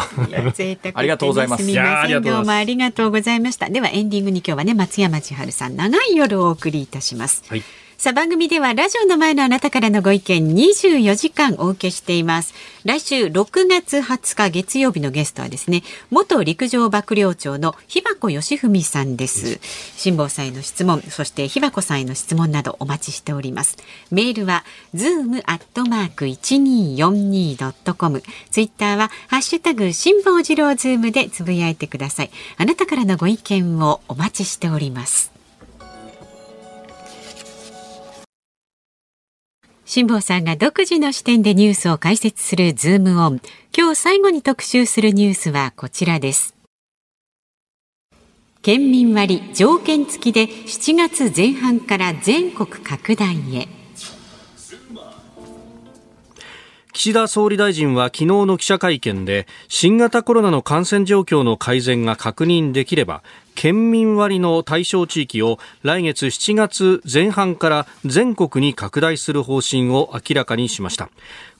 贅沢。ありがとうございます。すみません。りがとうございます。どうもありがとうございました。ではエンディングに今日はね松山千春さん長い夜をお送りいたします、はいさあ番組ではラジオの前のあなたからのご意見24時間お受けしています。来週6月20日月曜日のゲストはですね元陸上幕僚長の日箱義文さんです。辛坊さんへの質問そして日箱さんへの質問などお待ちしております。メールは zoom アットマーク 1242.com ツイッターはハッシュタグ辛坊治郎ズームでつぶやいてください。あなたからのご意見をお待ちしております辛坊さんが独自の視点でニュースを解説するズームオン。今日最後に特集するニュースはこちらです。県民割条件付きで7月前半から全国拡大へ。岸田総理大臣は昨日の記者会見で新型コロナの感染状況の改善が確認できれば県民割の対象地域を来月7月前半から全国に拡大する方針を明らかにしました。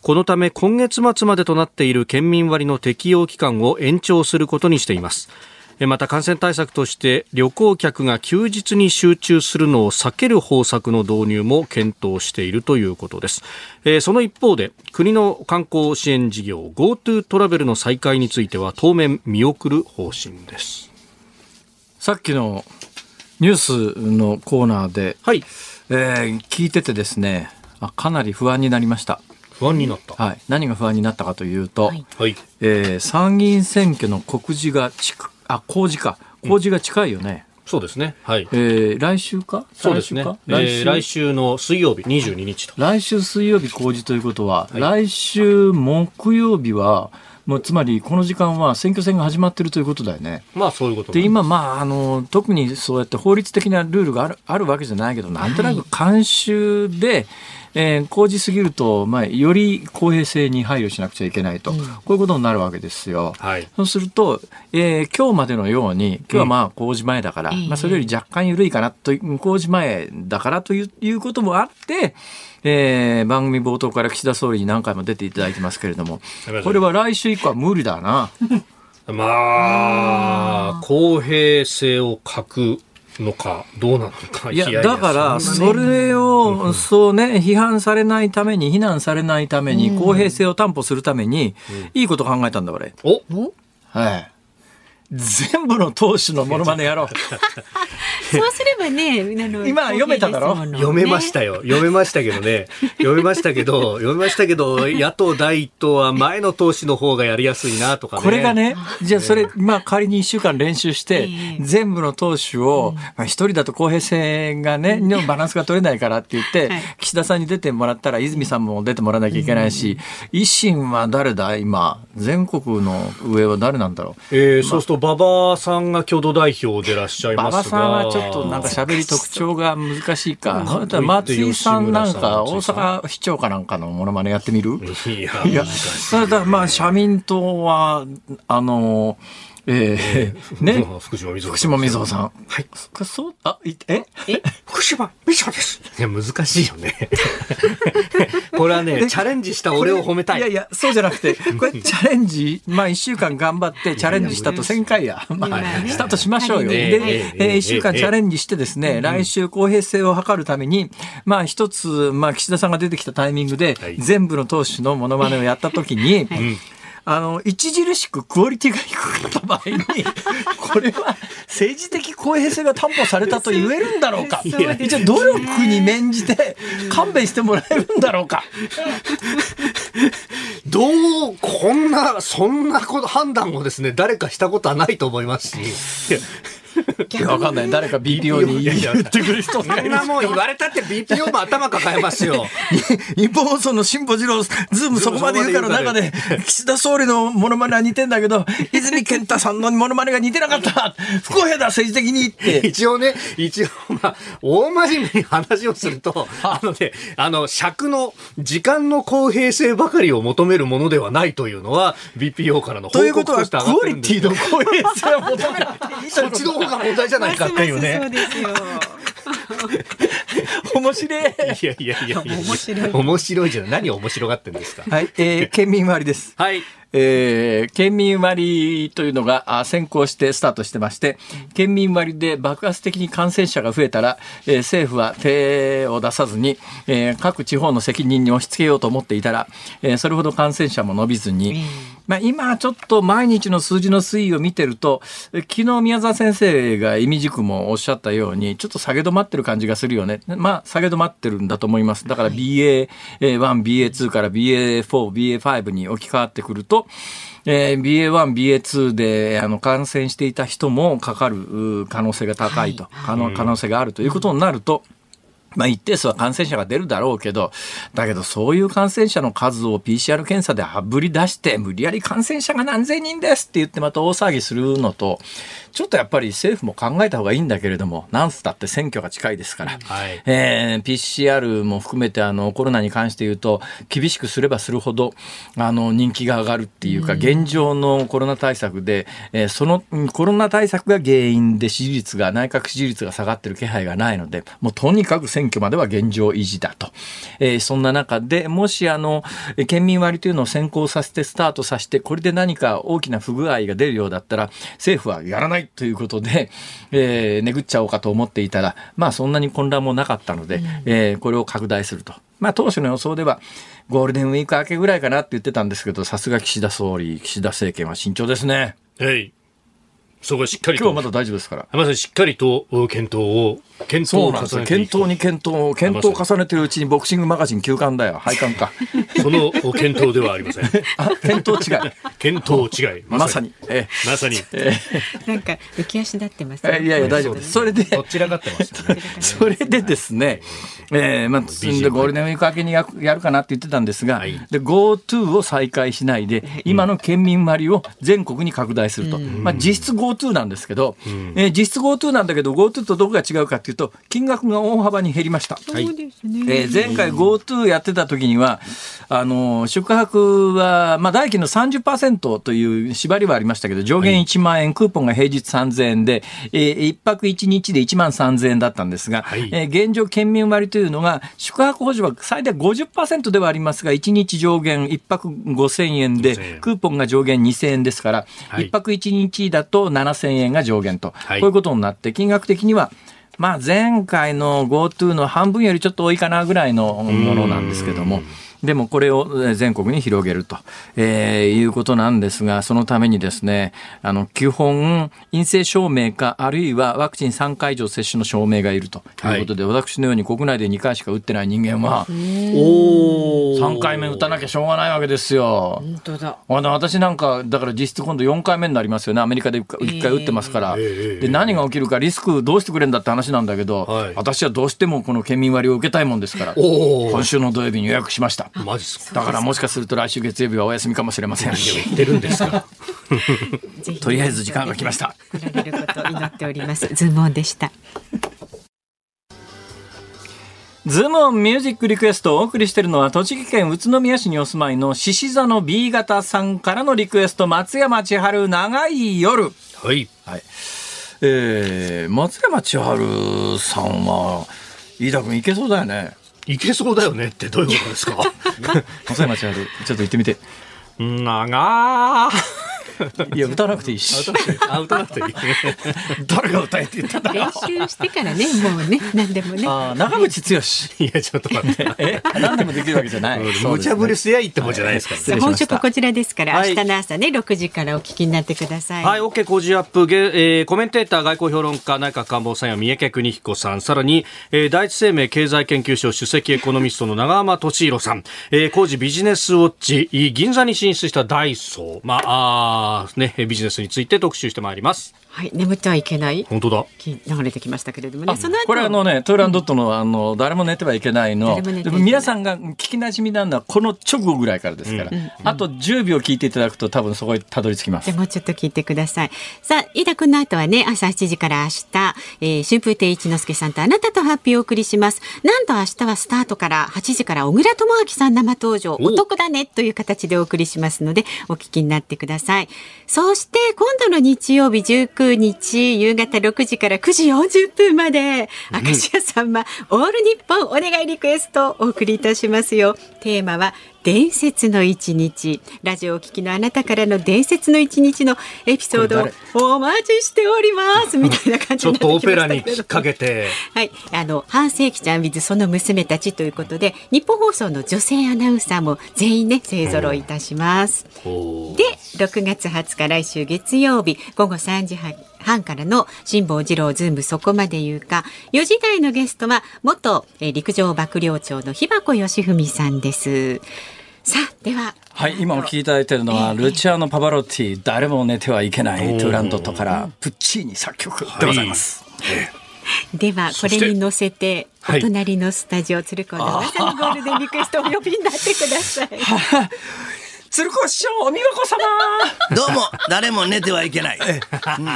このため今月末までとなっている県民割の適用期間を延長することにしています。また感染対策として旅行客が休日に集中するのを避ける方策の導入も検討しているということです、えーその一方で国の観光支援事業 GoTo トラベルの再開については当面見送る方針です。さっきのニュースのコーナーで、はい。えー聞いててですねあかなり不安になりました、不安になった。はい、何が不安になったかというと、はい。はい。えー参議院選挙の告示がちくあ公示か公示が近いよね、そうですね。はい。えー、来週か？そうですね。来週,、えー、来週？の水曜日22日と。来週水曜日公示ということは、はい、来週木曜日は、もうつまりこの時間は選挙戦が始まっているということだよね。まあそういうことで今、まああの、特にそうやって法律的なルールがあるあるわけじゃないけど、なんとなく慣習で、えー、工事すぎると、まあ、より公平性に配慮しなくちゃいけないと、うん、こういうことになるわけですよ。はい、そうすると、えー、今日までのように、今日はまあ工事前だから、うん、まあ、それより若干緩いかなと、工事前だからということもあって、えー、番組冒頭から岸田総理に何回も出ていただいてますけれども、これは来週以降は無理だな。まあ、公平性を欠くのか、どうなのか。いや、だから、それを、そうね、批判されないために、非難されないために、公平性を担保するために、いいこと考えたんだ、俺。お？はい。全部の投手のモノマネやろう。そうすればね、今読めただろ？読めましたよ。読めましたけどね。読めましたけど、読めましたけど、野党第一党は前の投手の方がやりやすいなとかね。これがね、じゃあそれ、まあ仮に一週間練習して、全部の投手を、まあ一人だと公平性がね、のバランスが取れないからって言って、岸田さんに出てもらったら、泉さんも出てもらわなきゃいけないし、維新は誰だ今、全国の上は誰なんだろう？えー、そうすると馬場さんが共同代表でいらっしゃいますが。馬場さんはちょっとなんか喋り特徴が難しいか。松井さんなんか大阪市長かなんかのものまねやってみる？いやいやそれだまあ社民党はあのえー、ね。福島みぞ福島みぞさん。はい。そう、あ、え？え？福島みぞです。いや、難しいよね。これはね、チャレンジした俺を褒めたい。いやいや、そうじゃなくて、これチャレンジ、まあ一週間頑張ってチャレンジしたと1000回や。まあ、スタートしましょうよ。で、えー、一週間チャレンジしてですね、来週公平性を図るために、まあ一つ、まあ岸田さんが出てきたタイミングで、全部の党首のモノマネをやったときに、あの、著しくクオリティが低かった場合に、これは政治的公平性が担保されたと言えるんだろうか。一応努力に免じて勘弁してもらえるんだろうか。どう、こんな、そんなこと判断をですね、誰かしたことはないと思いますし。いや、わかんない。誰か BPO に言ってくる人がいる。そんなもん言われたって BPO も頭抱えますよ。日本放送の辛坊治郎、ズームそこまで言うから中で、岸田総理のモノマネは似てんだけど、泉健太さんのモノマネが似てなかった。不公平だ、政治的にって。一応ね、一応、まあ、大真面目に話をすると、あのね、あの、尺の、時間の公平性ばかりを求めるものではないというのは、BPO からの報告として上がってるんですということは、クオリティの公平性は求めなくていいそっちの方が問題じゃないかっていうね。そうですよ。面白い。いやいやいや面白い。面白いじゃない。何面白がってんですか？はい、えー、県民割です。はい。えー、県民割というのが先行してスタートしてまして、県民割で爆発的に感染者が増えたら、えー、政府は手を出さずに、えー、各地方の責任に押し付けようと思っていたら、えー、それほど感染者も伸びずに、まあ、今ちょっと毎日の数字の推移を見てると、昨日宮沢先生が意味軸もおっしゃったように、ちょっと下げ止まってる感じがするよね。まあ、下げ止まってるんだと思います。だから BA1、BA2 から BA4、BA5 に置き換わってくると、えー、BA1、BA2 であの感染していた人もかかる可能性が高いと、はい、可能性があるということになると、まあ一定数は感染者が出るだろうけど、だけどそういう感染者の数を PCR 検査であぶり出して、無理やり感染者が何千人ですって言ってまた大騒ぎするのと、ちょっとやっぱり政府も考えた方がいいんだけれども、なんすだって選挙が近いですから、はい、えー、PCR も含めてあのコロナに関して言うと、厳しくすればするほど、あの人気が上がるっていうか、現状のコロナ対策で、えー、そのコロナ対策が原因で支持率が、内閣支持率が下がってる気配がないので、もうとにかく選挙までは現状維持だと。えー、そんな中で、もしあの、県民割というのを先行させてスタートさせて、これで何か大きな不具合が出るようだったら、政府はやらないということで、えー、巡っちゃおうかと思っていたら、まあそんなに混乱もなかったので、うん、えー、これを拡大すると。まあ当初の予想では、ゴールデンウィーク明けぐらいかなって言ってたんですけど、さすが岸田総理、岸田政権は慎重ですね。はい。そこはしっかりと。今日はまだ大丈夫ですから。まさにしっかりとお検討を検討をそうなんですよ。重ねて検討に検討を、検討を重ねてるうちにボクシングマガジン休刊だよ。廃刊か。そのお検討ではありません。あ、検討違い。検討違い。まさに。えまさに。なんか浮き足立ってますえいやいや、大丈夫です。それで、どちらがってますよね。それでですね、えー、まあ、でゴールデンウィーク明けにややるかなって言ってたんですが、はい。で GoTo を再開しないで、今の県民割を全国に拡大すると、まあ、実質 GoTo なんですけど、えー実質 GoTo なんだけど、GoTo とどこが違うかっていうと、金額が大幅に減りました。そうですね。えー前回 GoTo やってた時には、あの、宿泊は、まあ、代金の30%という縛りはありましたけど、上限1万円、クーポンが平日3000円で、えー、1泊1日で1万3000円だったんですが、はい。えー現状県民割というのが、宿泊補助は最大50%ではありますが、1日上限1泊5000円で5000円、クーポンが上限2000円ですから、はい。1泊1日だと7000円が上限と、はい。こういうことになって、金額的には、まあ、前回の GoTo の半分よりちょっと多いかなぐらいのものなんですけども。でもこれをえー全国に広げると、えーいうことなんですが、そのためにですね、あの、基本、陰性証明か、あるいはワクチン3回以上接種の証明がいるということで、私のように国内で2回しか打ってない人間は、お3回目打たなきゃしょうがないわけですよ。本当だ。あの私なんか、だから実質今度4回目になりますよね。アメリカで1回打ってますから。ええで、何が起きるかリスクどうしてくれんだって話なんだけど、はい私はどうしてもこの県民割を受けたいもんですから、今週の土曜日に予約しました。マジっすかだからもしかすると来週月曜日はお休みかもしれません。言ってるんですか？とりあえず時間が来ました。来られることを祈っております。ズームオンでした。ズームオンミュージックリクエストをお送りしているのは栃木県宇都宮市にお住まいの獅子座の B 型さんからのリクエスト松山千春長い夜。はいはい。えー、松山千春さんは、飯田君いけそうだよね。いけそうだよねってどういうことですか？松山千春、ちょっと言ってみて。長ーいや、歌わなくていいし。あ、歌なくていい。誰が歌えって言ったんだ練習してからね、もうね、何でもね。あー長渕剛。いや、ちょっと待って。え何でもできるわけじゃない。無茶ぶりすりゃいいってもんじゃないですから。本職こちらですから、はい明日の朝ね、6時からお聞きになってください。はい、OK 工事アップ、げえーコメンテーター、外交評論家、内閣官房参与、三重家邦彦さん、さらに、えー第一生命経済研究所首席エコノミストの長浜俊弘さん、えー工事ビジネスウォッチ、銀座に進出したダイソー、まあ、ね、ビジネスについて特集してまいります。はい、眠ってはいけない。本当だ。き流れてきましたけれどもね。これあのね、トイランドットのあの、誰も寝てはいけないの、誰も寝てはいけないでも皆さんが聞き馴染みなのはこの直後ぐらいからですから、あと10秒聞いていただくと多分そこにたどり着きますもうちょっと聞いてください。さあ、飯田君の後はね、朝7時から明日、えー、春風亭一之輔さんとあなたとハッピーをお送りします。なんと明日はスタートから8時から小倉智昭さん生登場、お得だねという形でお送りしますので、お聞きになってください。そして、今度の日曜日19日、夕方6時から9時40分まで、明石家さんま、オール日本お願いリクエストをお送りいたしますよ。テーマは、伝説の一日。ラジオをお聞きのあなたからの伝説の一日のエピソードをお待ちしております。みたいな感じちょっとオペラになってきましたきっかけて、はい、あの半世紀ちゃん with その娘たちということで日本放送の女性アナウンサーも全員ね勢ぞろいいたします。で6月20日来週月曜日午後3時半半からの辛坊治郎ズームそこまで言うか。4時台のゲストは元えー陸上幕僚長の日箱義文さんです。さあでは。はい、今お聞きいただいているのは、ルチアーノ・パバロッティ、誰も寝てはいけない、トゥーランドットから、プッチーニ作曲でございます。ではこれに乗せておはい。隣のスタジオ鶴子の噂のゴールデンリクエストをお呼びになってください。鶴子師匠、お見事様どうも、誰も寝てはいけない。あの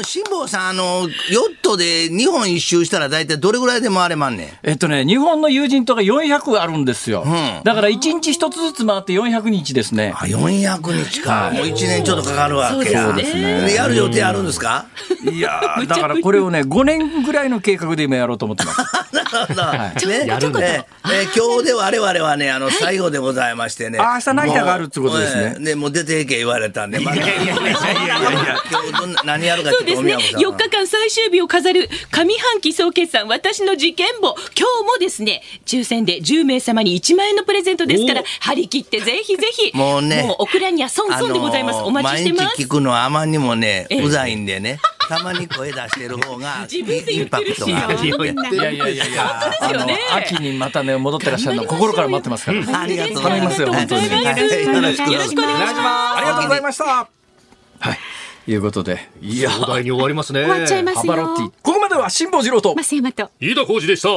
ー、辛坊さん、あのー、ヨットで日本一周したら大体どれぐらいで回れまんねん？えっとね、日本の友人とか400あるんですよ。んだから1日1つずつ回って400日ですね。あ、400日か。もう1年ちょっとかかるわけや。そうですねでやる予定あるんですか？いやーだからこれをね、5年ぐらいの計画で今やろうと思ってます。なるほど。ね、やるねええ今日で我々はね、あの、最後でございましてね。あ明日ない板があるってことですねええで、もう出ていけ言われたんで、まだ。いやいやいやいやいや今日どんな何やるかそうですね。お宮子さんは4日間最終日を飾る上半期総決算私の事件簿。今日もですね、抽選で10名様に1万円のプレゼントですから、張り切ってぜひぜひ。もうねもうオクラには損損でございます。お待ちしてます毎日聞。くのはあまりにもね、ええうざいんでね、たまに声出してる方が、自分で言ってるしインパクトがいやいやいやいや、あの秋にまたね戻ってらっしゃるの心から待ってますから。ありがとうございます。頼みますよ本当にはいよろしくよろしくお願いします。ありがとうございました。はい、いうことで、いや、お題に終わりますね。終わっちゃいますハバロッティよ。ここまでは辛坊治郎と。増山と。飯田浩二でした。